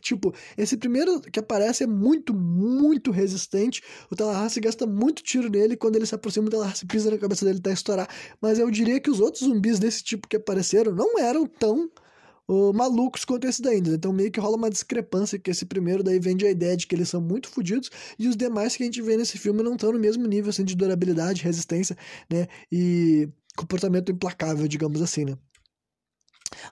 Tipo, esse primeiro que aparece é muito, muito resistente. O Tallahassee gasta muito tiro nele. Quando ele se aproxima, o Tallahassee pisa na cabeça dele até estourar. Mas eu diria que os outros zumbis desse tipo que apareceram não eram tão uh, malucos quanto esse daí. Então meio que rola uma discrepância, que esse primeiro daí vende a ideia de que eles são muito fodidos. E os demais que a gente vê nesse filme não estão no mesmo nível assim, de durabilidade, resistência, né? E comportamento implacável, digamos assim, né?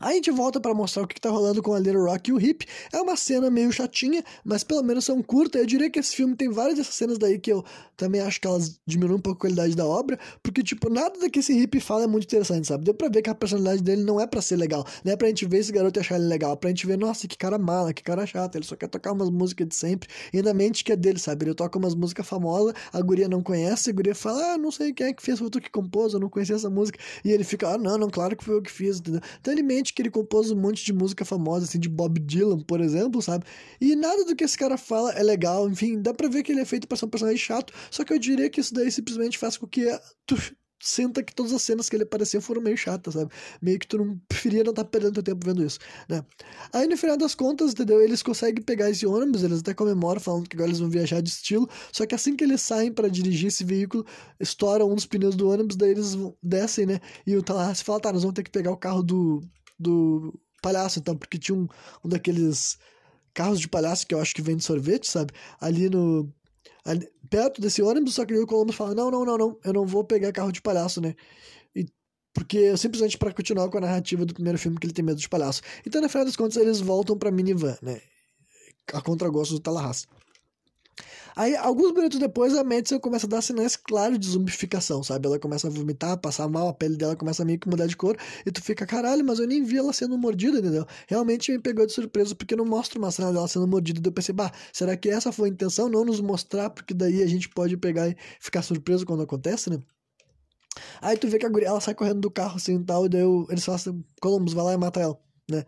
Aí a gente volta para mostrar o que, tá rolando com a Little Rock e o Hip. É uma cena meio chatinha, mas pelo menos são curtas. Eu diria que esse filme tem várias dessas cenas daí que eu também acho que elas diminuem um pouco a qualidade da obra, porque, tipo, nada do que esse Hip fala é muito interessante, sabe? Deu pra ver que a personalidade dele não é para ser legal, não é pra gente ver esse garoto e achar ele legal, é pra gente ver, nossa, que cara mala, que cara chato, ele só quer tocar umas músicas de sempre, e ainda mente que é dele, sabe? Ele toca umas músicas famosas, a guria não conhece, a guria fala, ah, não sei quem é que fez, foi tu que compôs, eu não conhecia essa música, e ele fica, ah, não, não, claro que foi eu que fiz, entendeu? Então ele mente que ele compôs um monte de música famosa, assim, de Bob Dylan, por exemplo, sabe? E nada do que esse cara fala é legal, enfim, dá pra ver que ele é feito pra ser um personagem chato, só que eu diria que isso daí simplesmente faz com que tu sinta que todas as cenas que ele apareceu foram meio chatas, sabe? Meio que tu não preferia não estar tá perdendo teu tempo vendo isso, né? Aí no final das contas, entendeu? Eles conseguem pegar esse ônibus, eles até comemoram falando que agora eles vão viajar de estilo, só que assim que eles saem para dirigir esse veículo, estoura um dos pneus do ônibus, daí eles descem, né? E o Tallahassee fala, tá, nós vamos ter que pegar o carro do, do palhaço, então, porque tinha um, um daqueles carros de palhaço que eu acho que vende sorvete, sabe? Ali no. Ali, perto desse ônibus, só que o fala: não, não, não, não, eu não vou pegar carro de palhaço, né? E, porque simplesmente para continuar com a narrativa do primeiro filme que ele tem medo de palhaço. Então, na final das contas, eles voltam pra minivan, né? A contragosto do Tallahassee. Aí, alguns minutos depois, a Madison começa a dar sinais claros de zumbificação, sabe? Ela começa a vomitar, passar mal, a pele dela começa a meio que mudar de cor, e tu fica, caralho, mas eu nem vi ela sendo mordida, entendeu? Realmente me pegou de surpresa, porque não mostra uma cena dela sendo mordida, e eu pensei, bah, será que essa foi a intenção? Não nos mostrar, porque daí a gente pode pegar e ficar surpreso quando acontece, né? Aí tu vê que a guria, ela sai correndo do carro assim e tal, e daí eu, eles falam assim, Columbus, vai lá e mata ela, né?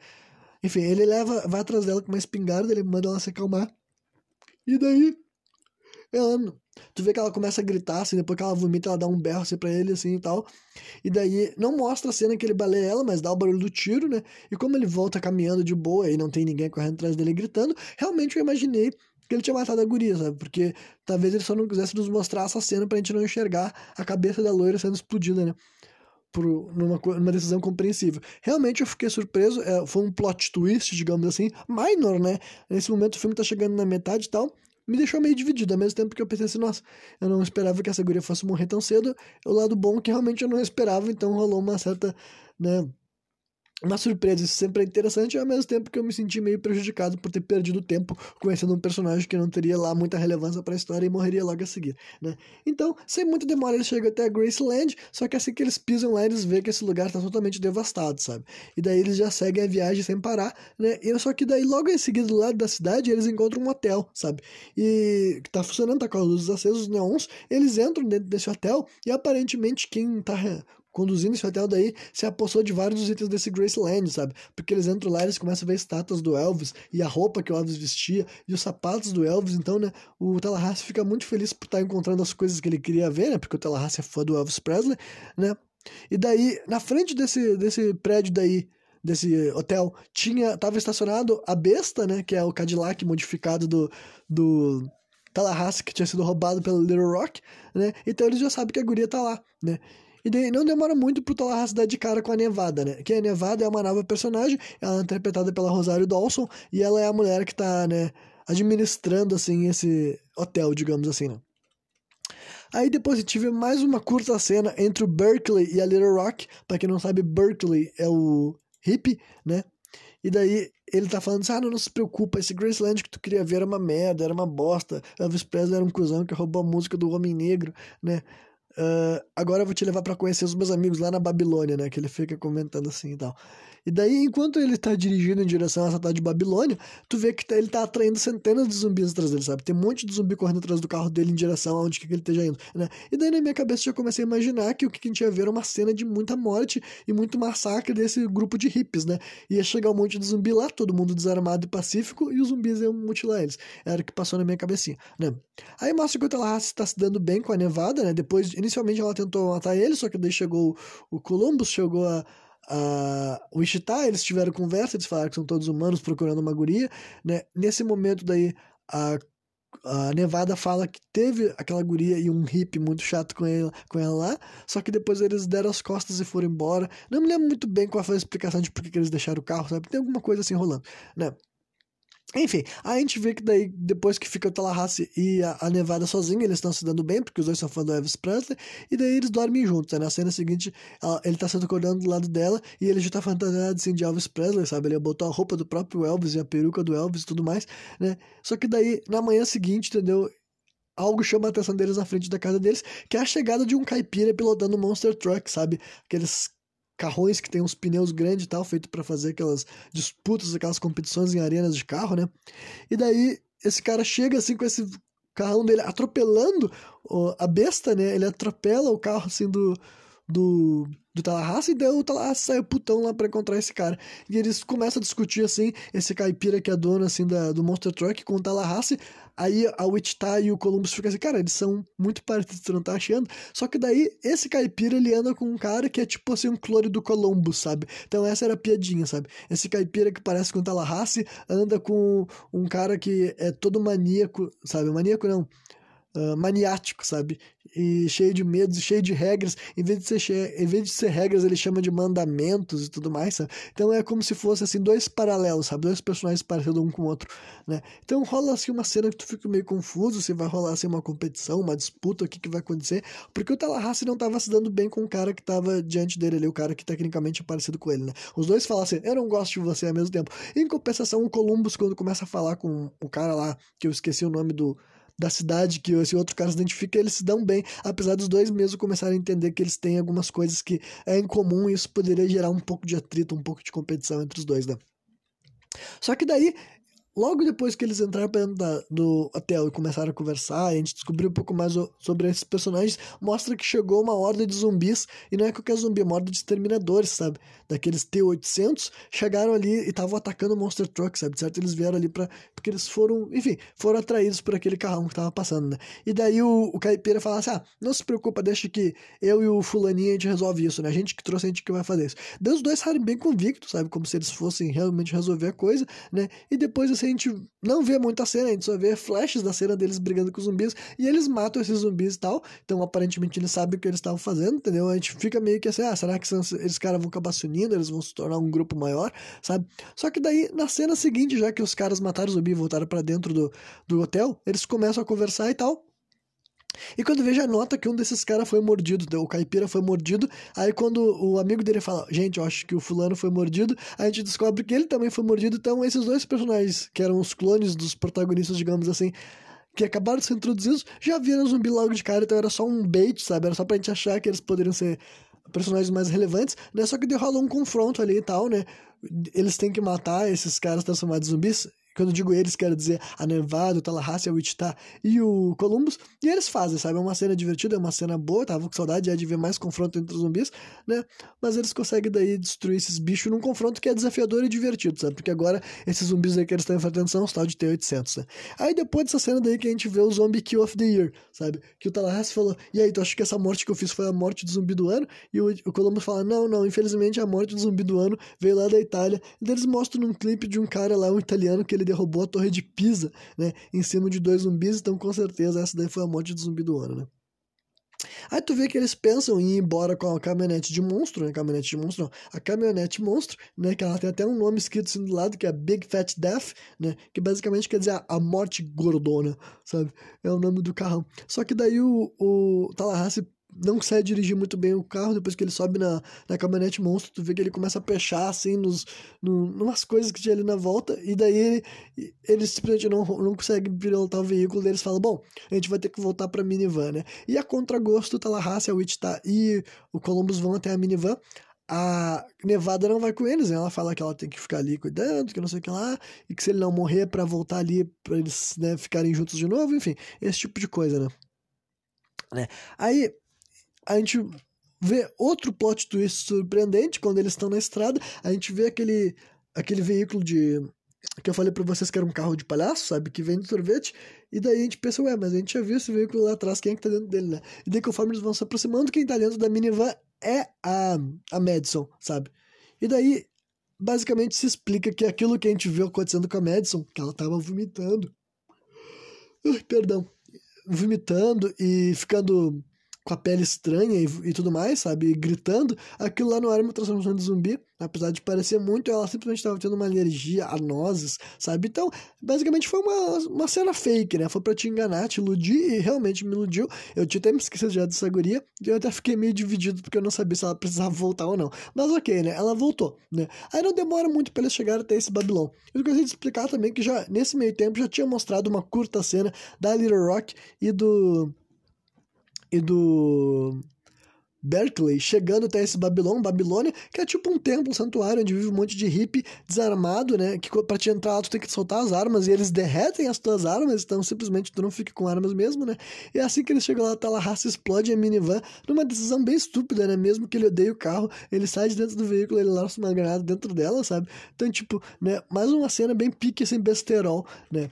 Enfim, ele leva, vai atrás dela com uma espingarda, ele manda ela se acalmar. E daí ela, tu vê que ela começa a gritar, assim, depois que ela vomita, ela dá um berro assim pra ele, assim, e tal. E daí, não mostra a cena que ele baleia ela, mas dá o barulho do tiro, né? E como ele volta caminhando de boa e não tem ninguém correndo atrás dele gritando, realmente eu imaginei que ele tinha matado a guria, sabe? Porque talvez ele só não quisesse nos mostrar essa cena pra gente não enxergar a cabeça da loira sendo explodida, né? Por, numa, numa decisão compreensível. Realmente eu fiquei surpreso, é, foi um plot twist, digamos assim, minor, né? Nesse momento o filme tá chegando na metade e tal, me deixou meio dividido, ao mesmo tempo que eu pensei assim, nossa, eu não esperava que essa guria fosse morrer tão cedo, o lado bom é que realmente eu não esperava, então rolou uma certa, né, uma surpresa, isso sempre é interessante, ao mesmo tempo que eu me senti meio prejudicado por ter perdido tempo conhecendo um personagem que não teria lá muita relevância para a história e morreria logo a seguir, né? Então, sem muita demora, eles chegam até a Graceland, só que assim que eles pisam lá, eles veem que esse lugar está totalmente devastado, sabe? E daí eles já seguem a viagem sem parar, né? E só que daí, logo em seguida, do lado da cidade, eles encontram um hotel, sabe? E que tá funcionando, tá com as luzes acesas, os neons, eles entram dentro desse hotel e aparentemente quem tá conduzindo esse hotel daí, se apossou de vários dos itens desse Graceland, sabe? Porque eles entram lá e eles começam a ver estátuas do Elvis e a roupa que o Elvis vestia e os sapatos do Elvis. Então, né, o Tallahassee fica muito feliz por estar encontrando as coisas que ele queria ver, né? Porque o Tallahassee é fã do Elvis Presley, né? E daí, na frente desse, desse prédio daí, desse hotel, tinha tava estacionado a besta, né? Que é o Cadillac modificado do, do Tallahassee, que tinha sido roubado pelo Little Rock, né? Então eles já sabem que a guria tá lá, né? E daí não demora muito pro Tallahassee dar de cara com a Nevada, né? Que a Nevada é uma nova personagem, ela é interpretada pela Rosário Dawson, e ela é a mulher que tá, né, administrando, assim, esse hotel, digamos assim, né? Aí depois tive mais uma curta cena entre o Berkeley e a Little Rock. Pra quem não sabe, Berkeley é o hippie, né? E daí ele tá falando assim, ah, não, não se preocupa, esse Graceland que tu queria ver era uma merda, era uma bosta. Elvis Presley era um cuzão que roubou a música do Homem Negro, né? Uh, agora eu vou te levar para conhecer os meus amigos lá na Babilônia, né? Que ele fica comentando assim e tal. E daí, enquanto ele tá dirigindo em direção essa cidade de Babilônia, tu vê que tá, ele tá atraindo centenas de zumbis atrás dele, sabe? Tem um monte de zumbi correndo atrás do carro dele em direção aonde que ele esteja indo, né? E daí na minha cabeça já comecei a imaginar que o que a gente ia ver era uma cena de muita morte e muito massacre desse grupo de hippies, né? Ia chegar um monte de zumbi lá, todo mundo desarmado e pacífico, e os zumbis iam mutilar eles. Era o que passou na minha cabecinha, né? Aí mostra que o Tallahassee está se dando bem com a Nevada, né? Depois, inicialmente ela tentou matar ele, só que daí chegou o Columbus, chegou a a Wichita, eles tiveram conversa, eles falaram que são todos humanos procurando uma guria, né? Nesse momento daí, a, a Nevada fala que teve aquela guria e um hippie muito chato com com ela lá, só que depois eles deram as costas e foram embora. Não me lembro muito bem qual foi a explicação de por que eles deixaram o carro, sabe? Tem alguma coisa assim rolando, né? Enfim, a gente vê que daí, depois que fica o Tallahassee e a, a Nevada sozinha, eles estão se dando bem, porque os dois são fãs do Elvis Presley, e daí eles dormem juntos. Né? Na cena seguinte, ela, ele tá sendo acordando do lado dela, e ele já tá fantasiado assim de Elvis Presley, sabe? Ele botou a roupa do próprio Elvis e a peruca do Elvis e tudo mais, né? Só que daí, na manhã seguinte, entendeu? algo chama a atenção deles na frente da casa deles, que é a chegada de um caipira pilotando um Monster Truck, sabe? Aqueles carrões que tem uns pneus grandes e tal, feito para fazer aquelas disputas, aquelas competições em arenas de carro, né? E daí esse cara chega assim com esse carrão dele atropelando a besta, né? Ele atropela o carro assim do do, do Tallahassee, e daí o Tallahassee sai putão lá pra encontrar esse cara. E eles começam a discutir, assim, esse caipira que é dono, assim, da, do Monster Truck com o Tallahassee, aí a Wichita e o Columbus ficam assim, cara, eles são muito parecidos, tu não tá achando? Só que daí, esse caipira, ele anda com um cara que é tipo, assim, um clone do Columbus, sabe? Então essa era a piadinha, sabe? Esse caipira que parece com o Tallahassee, anda com um cara que é todo maníaco, sabe? Maníaco não uh, maniático, sabe? E cheio de medos, cheio de regras. Em vez de ser, em vez de ser regras, ele chama de mandamentos e tudo mais, sabe? Então é como se fosse assim dois paralelos, sabe? Dois personagens parecidos um com o outro, né? Então rola assim uma cena que tu fica meio confuso, se vai rolar assim uma competição, uma disputa, o que que vai acontecer, porque o Tallahassee não estava se dando bem com o cara que estava diante dele ali, o cara que tecnicamente é parecido com ele, né? Os dois falam assim, eu não gosto de você ao mesmo tempo. Em compensação, o Columbus, quando começa a falar com o cara lá, que eu esqueci o nome do da cidade que esse outro cara se identifica, eles se dão bem, apesar dos dois mesmo começarem a entender que eles têm algumas coisas que é em comum e isso poderia gerar um pouco de atrito, um pouco de competição entre os dois, né? Só que daí Logo depois que eles entraram dentro da, do hotel e começaram a conversar, a gente descobriu um pouco mais sobre esses personagens, mostra que chegou uma horda de zumbis, e não é qualquer zumbi, é uma horda de exterminadores, sabe? Daqueles T-800, chegaram ali e estavam atacando o Monster Truck, sabe? Certo? Eles vieram ali para porque eles foram, enfim, foram atraídos por aquele carrão que tava passando, né? E daí o, o caipira fala assim, ah, não se preocupa, deixa que eu e o fulaninho a gente resolve isso, né? A gente que trouxe, a gente que vai fazer isso. Daí os dois saíram bem convictos, sabe? Como se eles fossem realmente resolver a coisa, né? E depois, assim, a gente não vê muita cena, a gente só vê flashes da cena deles brigando com os zumbis e eles matam esses zumbis e tal. Então, aparentemente, eles sabem o que eles estavam fazendo, entendeu? A gente fica meio que assim, ah, será que esses caras vão acabar se unindo, eles vão se tornar um grupo maior, sabe? Só que daí, na cena seguinte, já que os caras mataram o zumbi e voltaram para dentro do, do hotel, eles começam a conversar e tal. E quando veja, nota que um desses caras foi mordido, o caipira foi mordido. Aí quando o amigo dele fala, gente, eu acho que o fulano foi mordido, a gente descobre que ele também foi mordido. Então esses dois personagens, que eram os clones dos protagonistas, digamos assim, que acabaram de ser introduzidos, já viram zumbi logo de cara, então era só um bait, sabe? Era só pra gente achar que eles poderiam ser personagens mais relevantes, né? Só que rola um confronto ali e tal, né? Eles têm que matar esses caras transformados em zumbis. Quando digo eles, quero dizer a Nevada, o Tallahassee, a Wichita e o Columbus. E eles fazem, sabe? É uma cena divertida, é uma cena boa. Tava com saudade é de ver mais confronto entre os zumbis, né? Mas eles conseguem daí destruir esses bichos num confronto que é desafiador e divertido, sabe? Porque agora esses zumbis aí que eles estão enfrentando são os tal de T-800, né? Aí depois dessa cena daí que a gente vê o Zombie Kill of the Year, sabe? Que o Tallahassee falou, e aí, tu acha que essa morte que eu fiz foi a morte do zumbi do ano? E o, o Columbus fala, não, não, infelizmente a morte do zumbi do ano veio lá da Itália. E eles mostram num clipe de um cara lá, um italiano, que ele derrubou a torre de Pisa, né, em cima de dois zumbis, então com certeza essa daí foi a morte do zumbi do ano, né. Aí tu vê que eles pensam em ir embora com a caminhonete de monstro, né? Caminhonete de monstro, não. A caminhonete monstro, né? Que ela tem até um nome escrito assim do lado, que é Big Fat Death, né? Que basicamente quer dizer a morte gordona, sabe? É o nome do carrão. Só que daí o, o Tallahassee não consegue dirigir muito bem o carro, depois que ele sobe na, na caminhonete monstro, tu vê que ele começa a pechar, assim, nos, no, numas coisas que tinha ali na volta, e daí ele, ele simplesmente não, não consegue pilotar o veículo, eles falam, bom, a gente vai ter que voltar pra minivan, né? E a contragosto, o Tallahassee, a Wichita e o Columbus vão até a minivan, a Nevada não vai com eles, né? ela fala que ela tem que ficar ali cuidando, que não sei o que lá, e que se ele não morrer para voltar ali, para eles né, ficarem juntos de novo, enfim, esse tipo de coisa, né? né? Aí a gente vê outro plot twist surpreendente quando eles estão na estrada. A gente vê aquele, aquele veículo de. Que eu falei pra vocês que era um carro de palhaço, sabe? Que vende sorvete. E daí a gente pensa, ué, mas a gente já viu esse veículo lá atrás, quem é que tá dentro dele, né? E daí conforme eles vão se aproximando, quem tá dentro da minivan é a, a Madison, sabe? E daí, basicamente, se explica que aquilo que a gente viu acontecendo com a Madison, que ela tava vomitando. Ai, perdão. Vomitando e ficando com a pele estranha e, e, tudo mais, sabe? Gritando, aquilo lá não era uma transformação de zumbi, apesar de parecer muito, ela simplesmente estava tendo uma alergia a nozes, sabe? Então, basicamente foi uma, uma cena fake, né? Foi pra te enganar, te iludir e realmente me iludiu. Eu tinha até me esquecido já dessa guria e eu até fiquei meio dividido porque eu não sabia se ela precisava voltar ou não. Mas ok, né? Ela voltou, né? Aí não demora muito para eles chegarem até esse Babilão. Eu gostaria de explicar também que já, nesse meio tempo, já tinha mostrado uma curta cena da Little Rock e do e do Berkeley, chegando até esse Babilônia, Babilônia, que é tipo um templo, um santuário, onde vive um monte de hippie desarmado, né? Que pra te entrar lá tu tem que soltar as armas e eles derretem as tuas armas, então simplesmente tu não fica com armas mesmo, né? E assim que eles chegam lá, tá lá, a raça explode a minivan, numa decisão bem estúpida, né? Mesmo que ele odeie o carro, ele sai de dentro do veículo, ele lança uma granada dentro dela, sabe? Então, tipo, né? Mais uma cena bem pique, assim, besterol, né?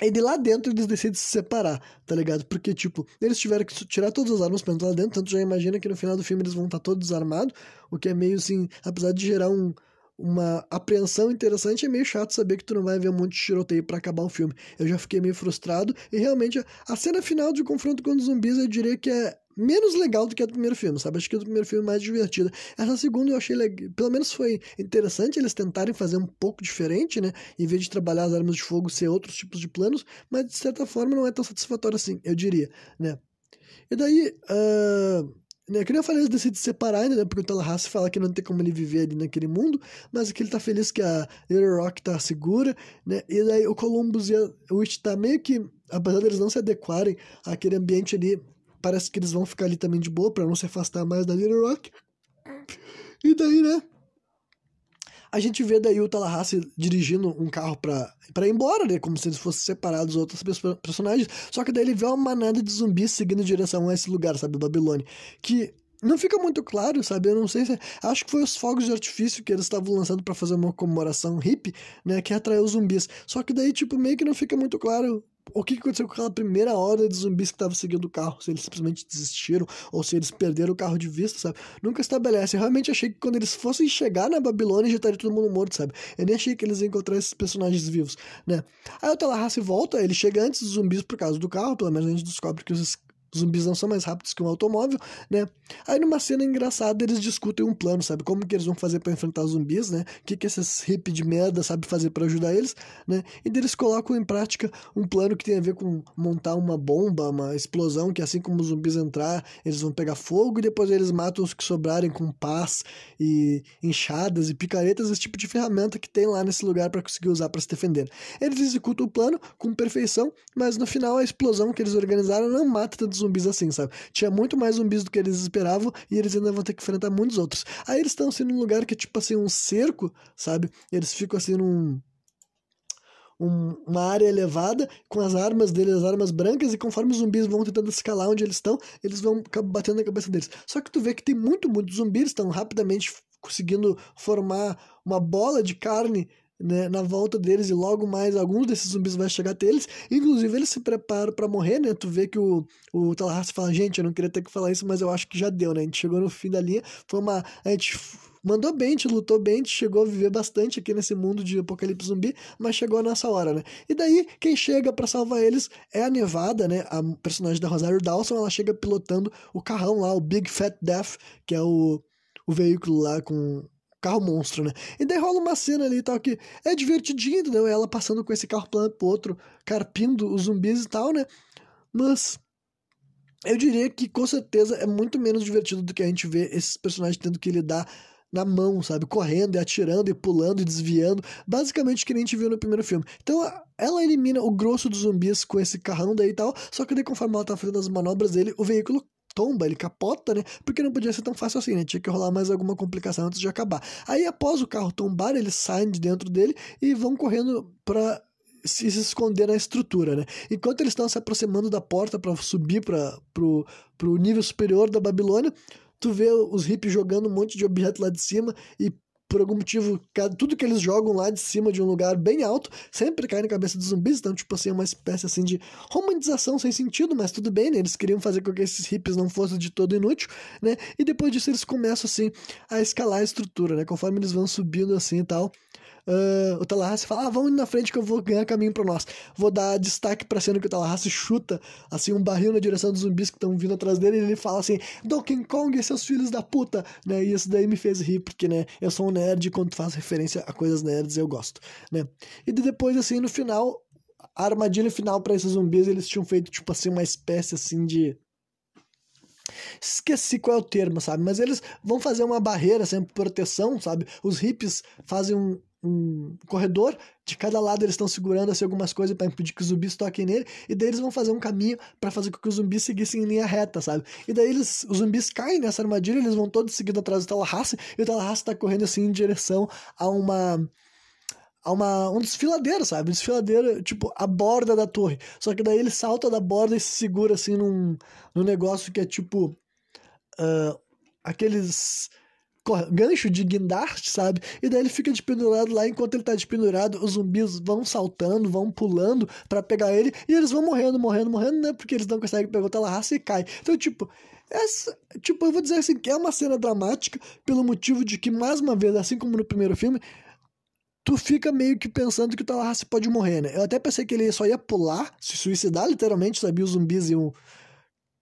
E de lá dentro eles decidem se separar, tá ligado? Porque, tipo, eles tiveram que tirar todas as armas pra entrar lá dentro, tanto já imagina que no final do filme eles vão estar tá todos desarmados, o que é meio assim, apesar de gerar um, uma apreensão interessante, é meio chato saber que tu não vai ver um monte de tiroteio para acabar o filme. Eu já fiquei meio frustrado, e realmente a cena final de confronto com os zumbis eu diria que é menos legal do que a do primeiro filme, sabe? Acho que a do primeiro filme é mais divertida. Essa segunda eu achei legal, pelo menos foi interessante eles tentarem fazer um pouco diferente, né? Em vez de trabalhar as armas de fogo ser outros tipos de planos, mas de certa forma não é tão satisfatório assim, eu diria, né? E daí, uh, né, que eu falei, eles decidem se separar ainda, né? Porque o Tallahassee fala que não tem como ele viver ali naquele mundo, mas que ele tá feliz que a Little Rock tá segura, né? E daí o Columbus e o Witch tá meio que, apesar deles não se adequarem àquele ambiente ali parece que eles vão ficar ali também de boa para não se afastar mais da Little Rock. E daí, né? A gente vê daí o Tallahassee dirigindo um carro pra, pra ir embora, né? Como se eles fossem separados dos outros personagens. Só que daí ele vê uma manada de zumbis seguindo em direção a esse lugar, sabe? Babilônia. Que não fica muito claro, sabe? Eu não sei se. Acho que foi os fogos de artifício que eles estavam lançando para fazer uma comemoração hippie, né? Que atraiu os zumbis. Só que daí, tipo, meio que não fica muito claro o que aconteceu com aquela primeira hora de zumbis que estavam seguindo o carro, se eles simplesmente desistiram ou se eles perderam o carro de vista, sabe? Nunca estabelece. Eu realmente achei que quando eles fossem chegar na Babilônia já estaria todo mundo morto, sabe? Eu nem achei que eles iam encontrar esses personagens vivos, né? Aí o Tallahassee volta, ele chega antes dos zumbis por causa do carro, pelo menos a gente descobre que os os zumbis não são mais rápidos que um automóvel, né? Aí numa cena engraçada eles discutem um plano, sabe? Como que eles vão fazer para enfrentar os zumbis, né? O que que esses hippies de merda sabem fazer para ajudar eles, né? E eles colocam em prática um plano que tem a ver com montar uma bomba, uma explosão que assim como os zumbis entrar, eles vão pegar fogo e depois eles matam os que sobrarem com pás e enxadas e picaretas, esse tipo de ferramenta que tem lá nesse lugar para conseguir usar para se defender. Eles executam o plano com perfeição, mas no final a explosão que eles organizaram não mata tantos zumbis assim, sabe? Tinha muito mais zumbis do que eles esperavam e eles ainda vão ter que enfrentar muitos outros. Aí eles estão assim num lugar que é tipo assim um cerco, sabe? Eles ficam assim num um, uma área elevada com as armas deles, as armas brancas, e conforme os zumbis vão tentando escalar onde eles estão, eles vão batendo na cabeça deles. Só que tu vê que tem muito, muitos zumbis, estão rapidamente conseguindo formar uma bola de carne né, na volta deles e logo mais alguns desses zumbis vai chegar até eles. Inclusive, eles se preparam para morrer, né? Tu vê que o, o Tallahassee fala, gente, eu não queria ter que falar isso, mas eu acho que já deu, né? A gente chegou no fim da linha, foi uma... A gente mandou bem, gente lutou bem, gente chegou a viver bastante aqui nesse mundo de apocalipse zumbi, mas chegou nessa hora, né? E daí, quem chega para salvar eles é a Nevada, né? A personagem da Rosário Dawson, ela chega pilotando o carrão lá, o Big Fat Death, que é o, o veículo lá com carro monstro, né? E daí rola uma cena ali e tal que é divertidinho, entendeu? Ela passando com esse carro plano pro outro, carpindo os zumbis e tal, né? Mas eu diria que com certeza é muito menos divertido do que a gente vê esses personagens tendo que lidar na mão, sabe? Correndo e atirando e pulando e desviando. Basicamente o que a gente viu no primeiro filme. Então ela elimina o grosso dos zumbis com esse carrão daí e tal. Só que daí, conforme ela tá fazendo as manobras dele, o veículo tomba, ele capota, né? Porque não podia ser tão fácil assim, né? Tinha que rolar mais alguma complicação antes de acabar. Aí, após o carro tombar, eles saem de dentro dele e vão correndo para se esconder na estrutura, né? Enquanto eles estão se aproximando da porta para subir para pro, pro nível superior da Babilônia, tu vê os hippies jogando um monte de objeto lá de cima e por algum motivo, tudo que eles jogam lá de cima de um lugar bem alto sempre cai na cabeça dos zumbis, então, tipo assim, é uma espécie assim de romantização sem sentido, mas tudo bem, né? Eles queriam fazer com que esses hippies não fossem de todo inútil, né? E depois disso eles começam, assim, a escalar a estrutura, né? Conforme eles vão subindo assim e tal. Uh, o Tallahassee fala, ah, vamos na frente que eu vou ganhar caminho para nós. Vou dar destaque pra cena que o Tallahassee chuta, assim, um barril na direção dos zumbis que estão vindo atrás dele, e ele fala assim, Donkey Kong e seus filhos da puta, né, e isso daí me fez rir, porque, né, eu sou um nerd e quando faz referência a coisas nerds eu gosto, né. E depois, assim, no final, a armadilha final para esses zumbis, eles tinham feito, tipo assim, uma espécie, assim, de Esqueci qual é o termo, sabe? Mas eles vão fazer uma barreira, sempre assim, proteção, sabe? Os hippies fazem um, um corredor, de cada lado eles estão segurando assim, algumas coisas para impedir que os zumbis toquem nele, e daí eles vão fazer um caminho para fazer com que os zumbis seguissem em linha reta, sabe? E daí eles, os zumbis caem nessa armadilha, eles vão todos seguindo atrás do Tallahassee, e o Tallahassee tá correndo assim em direção a uma a uma, um desfiladeiro, sabe? Um desfiladeiro, tipo, a borda da torre. Só que daí ele salta da borda e se segura, assim, num, num negócio que é tipo. Uh, aqueles gancho de guindaste, sabe? E daí ele fica despendurado lá, enquanto ele tá despendurado, os zumbis vão saltando, vão pulando para pegar ele, e eles vão morrendo, morrendo, morrendo, né? Porque eles não conseguem pegar o Tallahassee e cai. Então, tipo, essa, tipo, eu vou dizer assim, que é uma cena dramática, pelo motivo de que, mais uma vez, assim como no primeiro filme, tu fica meio que pensando que o Tallahassee pode morrer, né? Eu até pensei que ele só ia pular, se suicidar, literalmente, sabia? Os zumbis iam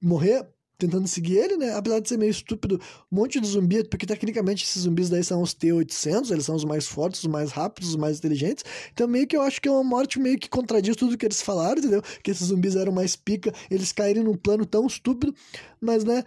morrer tentando seguir ele, né? Apesar de ser meio estúpido, um monte de zumbi, porque tecnicamente esses zumbis daí são os T-800, eles são os mais fortes, os mais rápidos, os mais inteligentes. Então meio que eu acho que é uma morte meio que contradiz tudo que eles falaram, entendeu? Que esses zumbis eram mais pica, eles caírem num plano tão estúpido, mas né,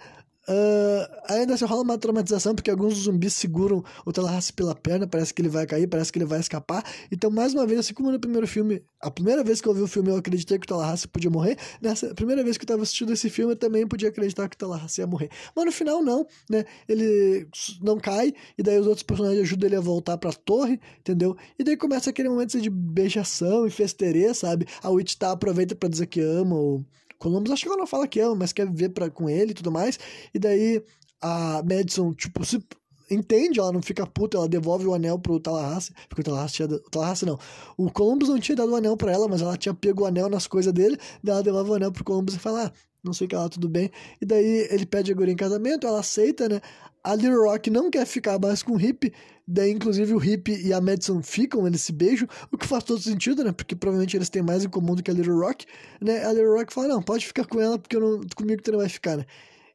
Uh, ainda se rola uma traumatização, porque alguns zumbis seguram o Tallahassee pela perna, parece que ele vai cair, parece que ele vai escapar. Então, mais uma vez, assim como no primeiro filme, a primeira vez que eu vi o filme eu acreditei que o Tallahassee podia morrer, nessa primeira vez que eu tava assistindo esse filme eu também podia acreditar que o Tallahassee ia morrer. Mas no final não, né? Ele não cai, e daí os outros personagens ajudam ele a voltar pra torre, entendeu? E daí começa aquele momento de beijação e festerê, sabe? A Witch tá, aproveita para dizer que ama o Columbus acho que ela não fala que ama, mas quer viver pra, com ele e tudo mais. E daí a Madison, tipo, se entende, ela não fica puta, ela devolve o anel pro Tallahassee, porque o Tallahassee tinha... O Tallahassee não. O Columbus não tinha dado o anel pra ela, mas ela tinha pego o anel nas coisas dele, daí ela devolve o anel pro Columbus e fala, ah, não sei o que lá, tudo bem. E daí ele pede a guria em casamento, ela aceita, né? A Little Rock não quer ficar mais com o Hip, daí inclusive o Hip e a Madison ficam, eles se beijam, o que faz todo sentido, né? Porque provavelmente eles têm mais em comum do que a Little Rock, né? A Little Rock fala, não, pode ficar com ela porque eu não, comigo tu não vai ficar, né?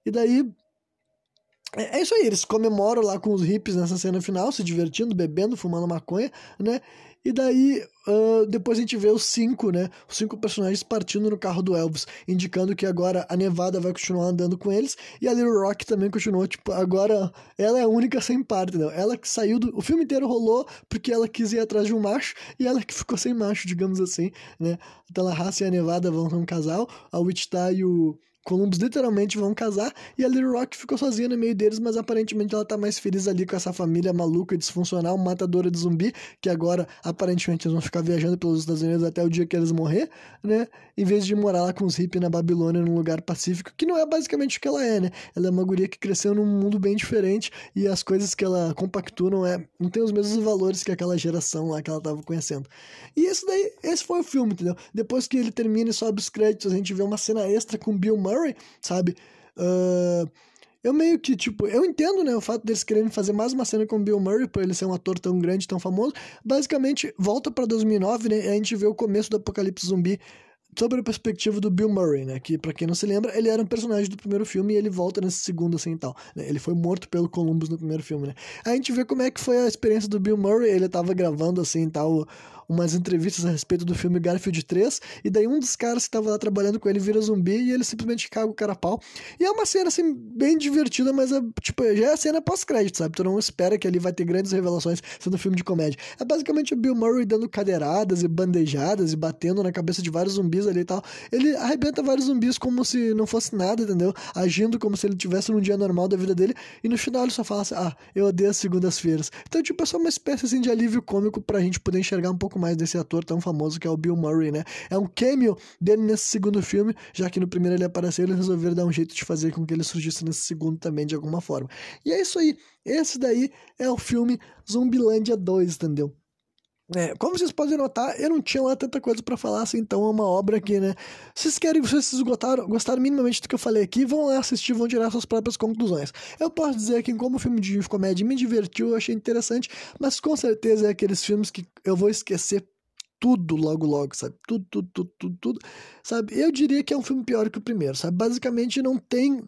E daí é, é isso aí, eles comemoram lá com os hippies nessa cena final, se divertindo, bebendo, fumando maconha, né? E daí, uh, depois a gente vê os cinco, né? Os cinco personagens partindo no carro do Elvis, indicando que agora a Nevada vai continuar andando com eles e a Little Rock também continuou. Tipo, agora ela é a única sem par, entendeu? Ela que saiu do. O filme inteiro rolou porque ela quis ir atrás de um macho e ela que ficou sem macho, digamos assim, né? Então a Raça e a Nevada vão ser um casal, a Wichita e o Columbus literalmente vão casar e a Little Rock ficou sozinha no meio deles, mas aparentemente ela tá mais feliz ali com essa família maluca e disfuncional, matadora de zumbi, que agora aparentemente eles vão ficar viajando pelos Estados Unidos até o dia que eles morrer, né? Em vez de morar lá com os hippies na Babilônia, num lugar pacífico, que não é basicamente o que ela é, né? Ela é uma guria que cresceu num mundo bem diferente e as coisas que ela compactua não, é, não tem os mesmos valores que aquela geração lá que ela tava conhecendo. E esse daí, esse foi o filme, entendeu? Depois que ele termina e sobe os créditos, a gente vê uma cena extra com Bill Murray Murray, sabe? Uh, eu meio que, tipo, eu entendo, né, o fato deles quererem fazer mais uma cena com o Bill Murray, por ele ser um ator tão grande, tão famoso. Basicamente, volta para 2009, né, e a gente vê o começo do Apocalipse Zumbi sobre a perspectiva do Bill Murray, né? Que, para quem não se lembra, ele era um personagem do primeiro filme e ele volta nesse segundo, assim e tal. Né? Ele foi morto pelo Columbus no primeiro filme, né? A gente vê como é que foi a experiência do Bill Murray. Ele tava gravando, assim tal, umas entrevistas a respeito do filme Garfield 3, e daí um dos caras que tava lá trabalhando com ele vira zumbi e ele simplesmente caga o cara a pau. E é uma cena, assim, bem divertida, mas é, tipo, já é a cena pós-crédito, sabe? Tu não espera que ali vai ter grandes revelações sendo um filme de comédia. É basicamente o Bill Murray dando cadeiradas e bandejadas e batendo na cabeça de vários zumbis ali e tal. Ele arrebenta vários zumbis como se não fosse nada, entendeu? Agindo como se ele tivesse num dia normal da vida dele, e no final ele só fala assim, ah, eu odeio as segundas-feiras. Então, tipo, é só uma espécie, assim, de alívio cômico pra gente poder enxergar um pouco pouco mais desse ator tão famoso que é o Bill Murray, né? É um cameo dele nesse segundo filme, já que no primeiro ele apareceu, eles resolveram dar um jeito de fazer com que ele surgisse nesse segundo também, de alguma forma. E é isso aí. Esse daí é o filme Zumbilândia 2, entendeu? É, como vocês podem notar, eu não tinha lá tanta coisa para falar, assim, então é uma obra aqui, né? Vocês querem, vocês gostaram, gostaram minimamente do que eu falei aqui, vão lá assistir, vão tirar suas próprias conclusões. Eu posso dizer que, como filme de comédia me divertiu, eu achei interessante, mas com certeza é aqueles filmes que eu vou esquecer tudo logo logo, sabe? Tudo, tudo, tudo, tudo, tudo, sabe? Eu diria que é um filme pior que o primeiro, sabe? Basicamente não tem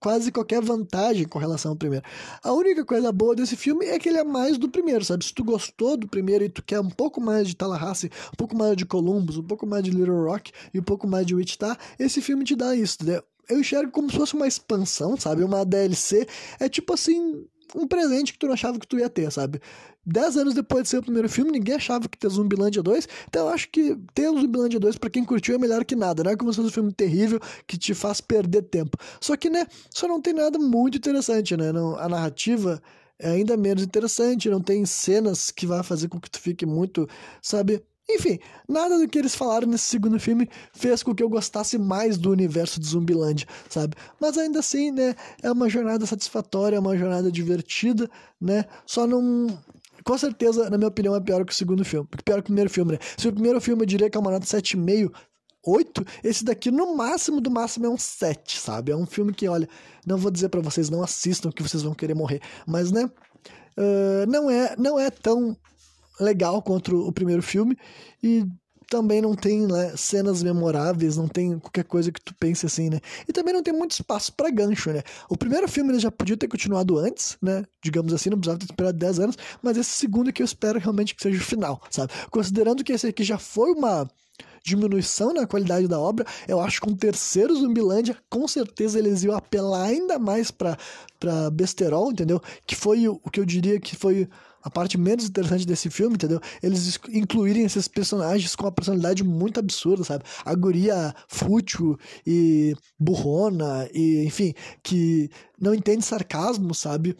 quase qualquer vantagem com relação ao primeiro. A única coisa boa desse filme é que ele é mais do primeiro, sabe? Se tu gostou do primeiro e tu quer um pouco mais de Tallahassee, um pouco mais de Columbus, um pouco mais de Little Rock e um pouco mais de Wichita, esse filme te dá isso, entendeu? Eu enxergo como se fosse uma expansão, sabe? Uma DLC. É tipo assim, um presente que tu não achava que tu ia ter, sabe? Dez anos depois de ser o primeiro filme, ninguém achava que ter Zumbilândia 2. Então eu acho que ter o Zumbilândia 2, pra quem curtiu, é melhor que nada. Não é como se fosse um filme terrível que te faz perder tempo. Só que, né, só não tem nada muito interessante, né? Não, a narrativa é ainda menos interessante, não tem cenas que vai fazer com que tu fique muito, sabe? Enfim, nada do que eles falaram nesse segundo filme fez com que eu gostasse mais do universo de Zumbilândia, sabe? Mas ainda assim, né, é uma jornada satisfatória, é uma jornada divertida, né? Só não com certeza, na minha opinião, é pior que o segundo filme. Pior que o primeiro filme, né? Se o primeiro filme eu diria que é uma nota 7,5, 8, esse daqui no máximo do máximo é um 7, sabe? É um filme que, olha, não vou dizer para vocês não assistam que vocês vão querer morrer, mas né, uh, não é não é tão legal contra o primeiro filme e também não tem né, cenas memoráveis, não tem qualquer coisa que tu pense assim, né? E também não tem muito espaço para gancho, né? O primeiro filme ele já podia ter continuado antes, né? Digamos assim, não precisava ter esperado 10 anos, mas esse segundo que eu espero realmente que seja o final, sabe? Considerando que esse aqui já foi uma diminuição na qualidade da obra, eu acho que um terceiro Zumbilândia, com certeza eles iam apelar ainda mais para besterol, entendeu? Que foi o que eu diria que foi a parte menos interessante desse filme, entendeu? Eles incluírem esses personagens com uma personalidade muito absurda, sabe? A guria fútil e burrona, e enfim, que não entende sarcasmo, sabe?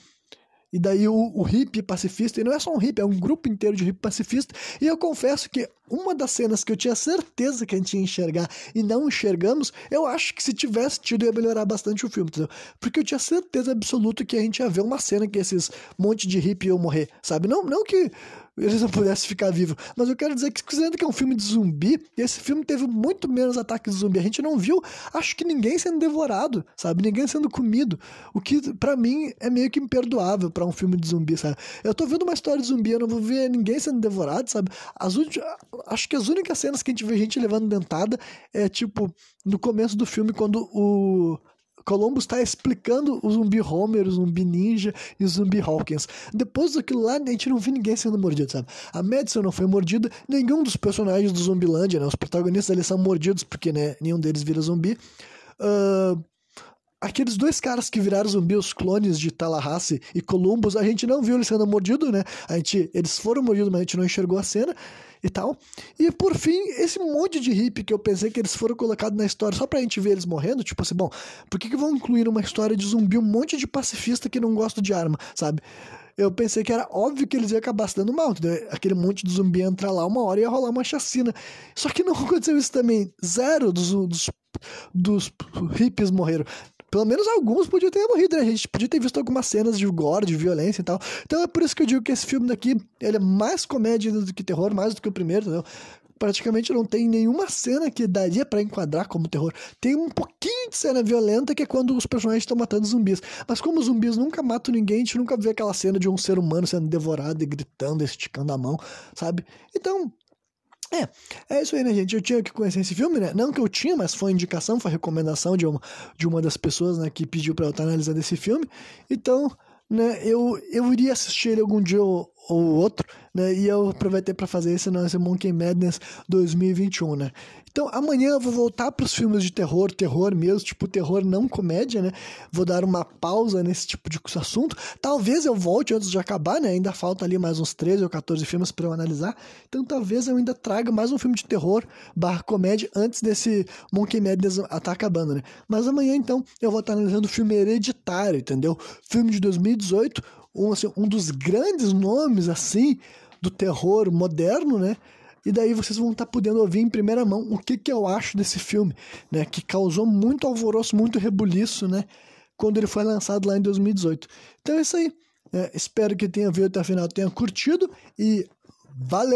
E daí o, o hippie pacifista, e não é só um hippie, é um grupo inteiro de hippie pacifista. E eu confesso que uma das cenas que eu tinha certeza que a gente ia enxergar e não enxergamos, eu acho que se tivesse tido ia melhorar bastante o filme, entendeu? Porque eu tinha certeza absoluta que a gente ia ver uma cena que esses monte de hippie iam morrer, sabe? Não, não que eles não pudessem ficar vivos. Mas eu quero dizer que, considerando que é um filme de zumbi, esse filme teve muito menos ataques de zumbi. A gente não viu, acho que ninguém sendo devorado, sabe? Ninguém sendo comido. O que, para mim, é meio que imperdoável para um filme de zumbi, sabe? Eu tô vendo uma história de zumbi, eu não vou ver ninguém sendo devorado, sabe? As acho que as únicas cenas que a gente vê gente levando dentada é, tipo, no começo do filme, quando o Columbus está explicando o zumbi Homer, o zumbi Ninja e o zumbi Hawkins. Depois daquilo lá, a gente não viu ninguém sendo mordido, sabe? A Madison não foi mordida, nenhum dos personagens do Zumbilândia, né? Os protagonistas ali são mordidos porque, né, nenhum deles vira zumbi. Uh, aqueles dois caras que viraram zumbi, os clones de Tallahassee e Columbus, a gente não viu eles sendo mordidos, né? A gente, eles foram mordidos, mas a gente não enxergou a cena e tal. E por fim, esse monte de hippie que eu pensei que eles foram colocados na história só pra gente ver eles morrendo, tipo assim, bom, por que, que vão incluir uma história de zumbi um monte de pacifista que não gosta de arma, sabe? eu pensei que era óbvio que eles iam acabar se dando mal, entendeu? Aquele monte de zumbi entrar lá uma hora e ia rolar uma chacina. Só que não aconteceu isso também. Zero dos, dos, dos hippies morreram. Pelo menos alguns podiam ter morrido, né? A gente podia ter visto algumas cenas de gore, de violência e tal. Então é por isso que eu digo que esse filme daqui, ele é mais comédia do que terror, mais do que o primeiro, entendeu? praticamente não tem nenhuma cena que daria para enquadrar como terror. Tem um pouquinho de cena violenta que é quando os personagens estão matando zumbis. Mas como os zumbis nunca matam ninguém, a gente nunca vê aquela cena de um ser humano sendo devorado e gritando, esticando a mão, sabe? Então, é, é isso aí, né, gente? Eu tinha que conhecer esse filme, né? Não que eu tinha, mas foi indicação, foi recomendação de uma, de uma das pessoas, né, que pediu para eu estar analisando esse filme. Então, né, eu, eu iria assistir ele algum dia ou outro, né? E eu aproveitei para fazer esse nosso Monkey Madness 2021, né? Então, amanhã eu vou voltar para os filmes de terror, terror mesmo, tipo terror não comédia, né? Vou dar uma pausa nesse tipo de assunto. Talvez eu volte antes de acabar, né? Ainda falta ali mais uns 13 ou 14 filmes para eu analisar. Então, talvez eu ainda traga mais um filme de terror barra comédia antes desse Monkey Madness estar tá acabando, né? Mas amanhã, então, eu vou estar analisando o filme Hereditário, entendeu? Filme de 2018, um, assim, um dos grandes nomes, assim, do terror moderno, né? E daí vocês vão estar tá podendo ouvir em primeira mão o que, que eu acho desse filme, né? Que causou muito alvoroço, muito rebuliço, né? Quando ele foi lançado lá em 2018. Então é isso aí. É, espero que tenha visto até o final, tenha curtido e valeu!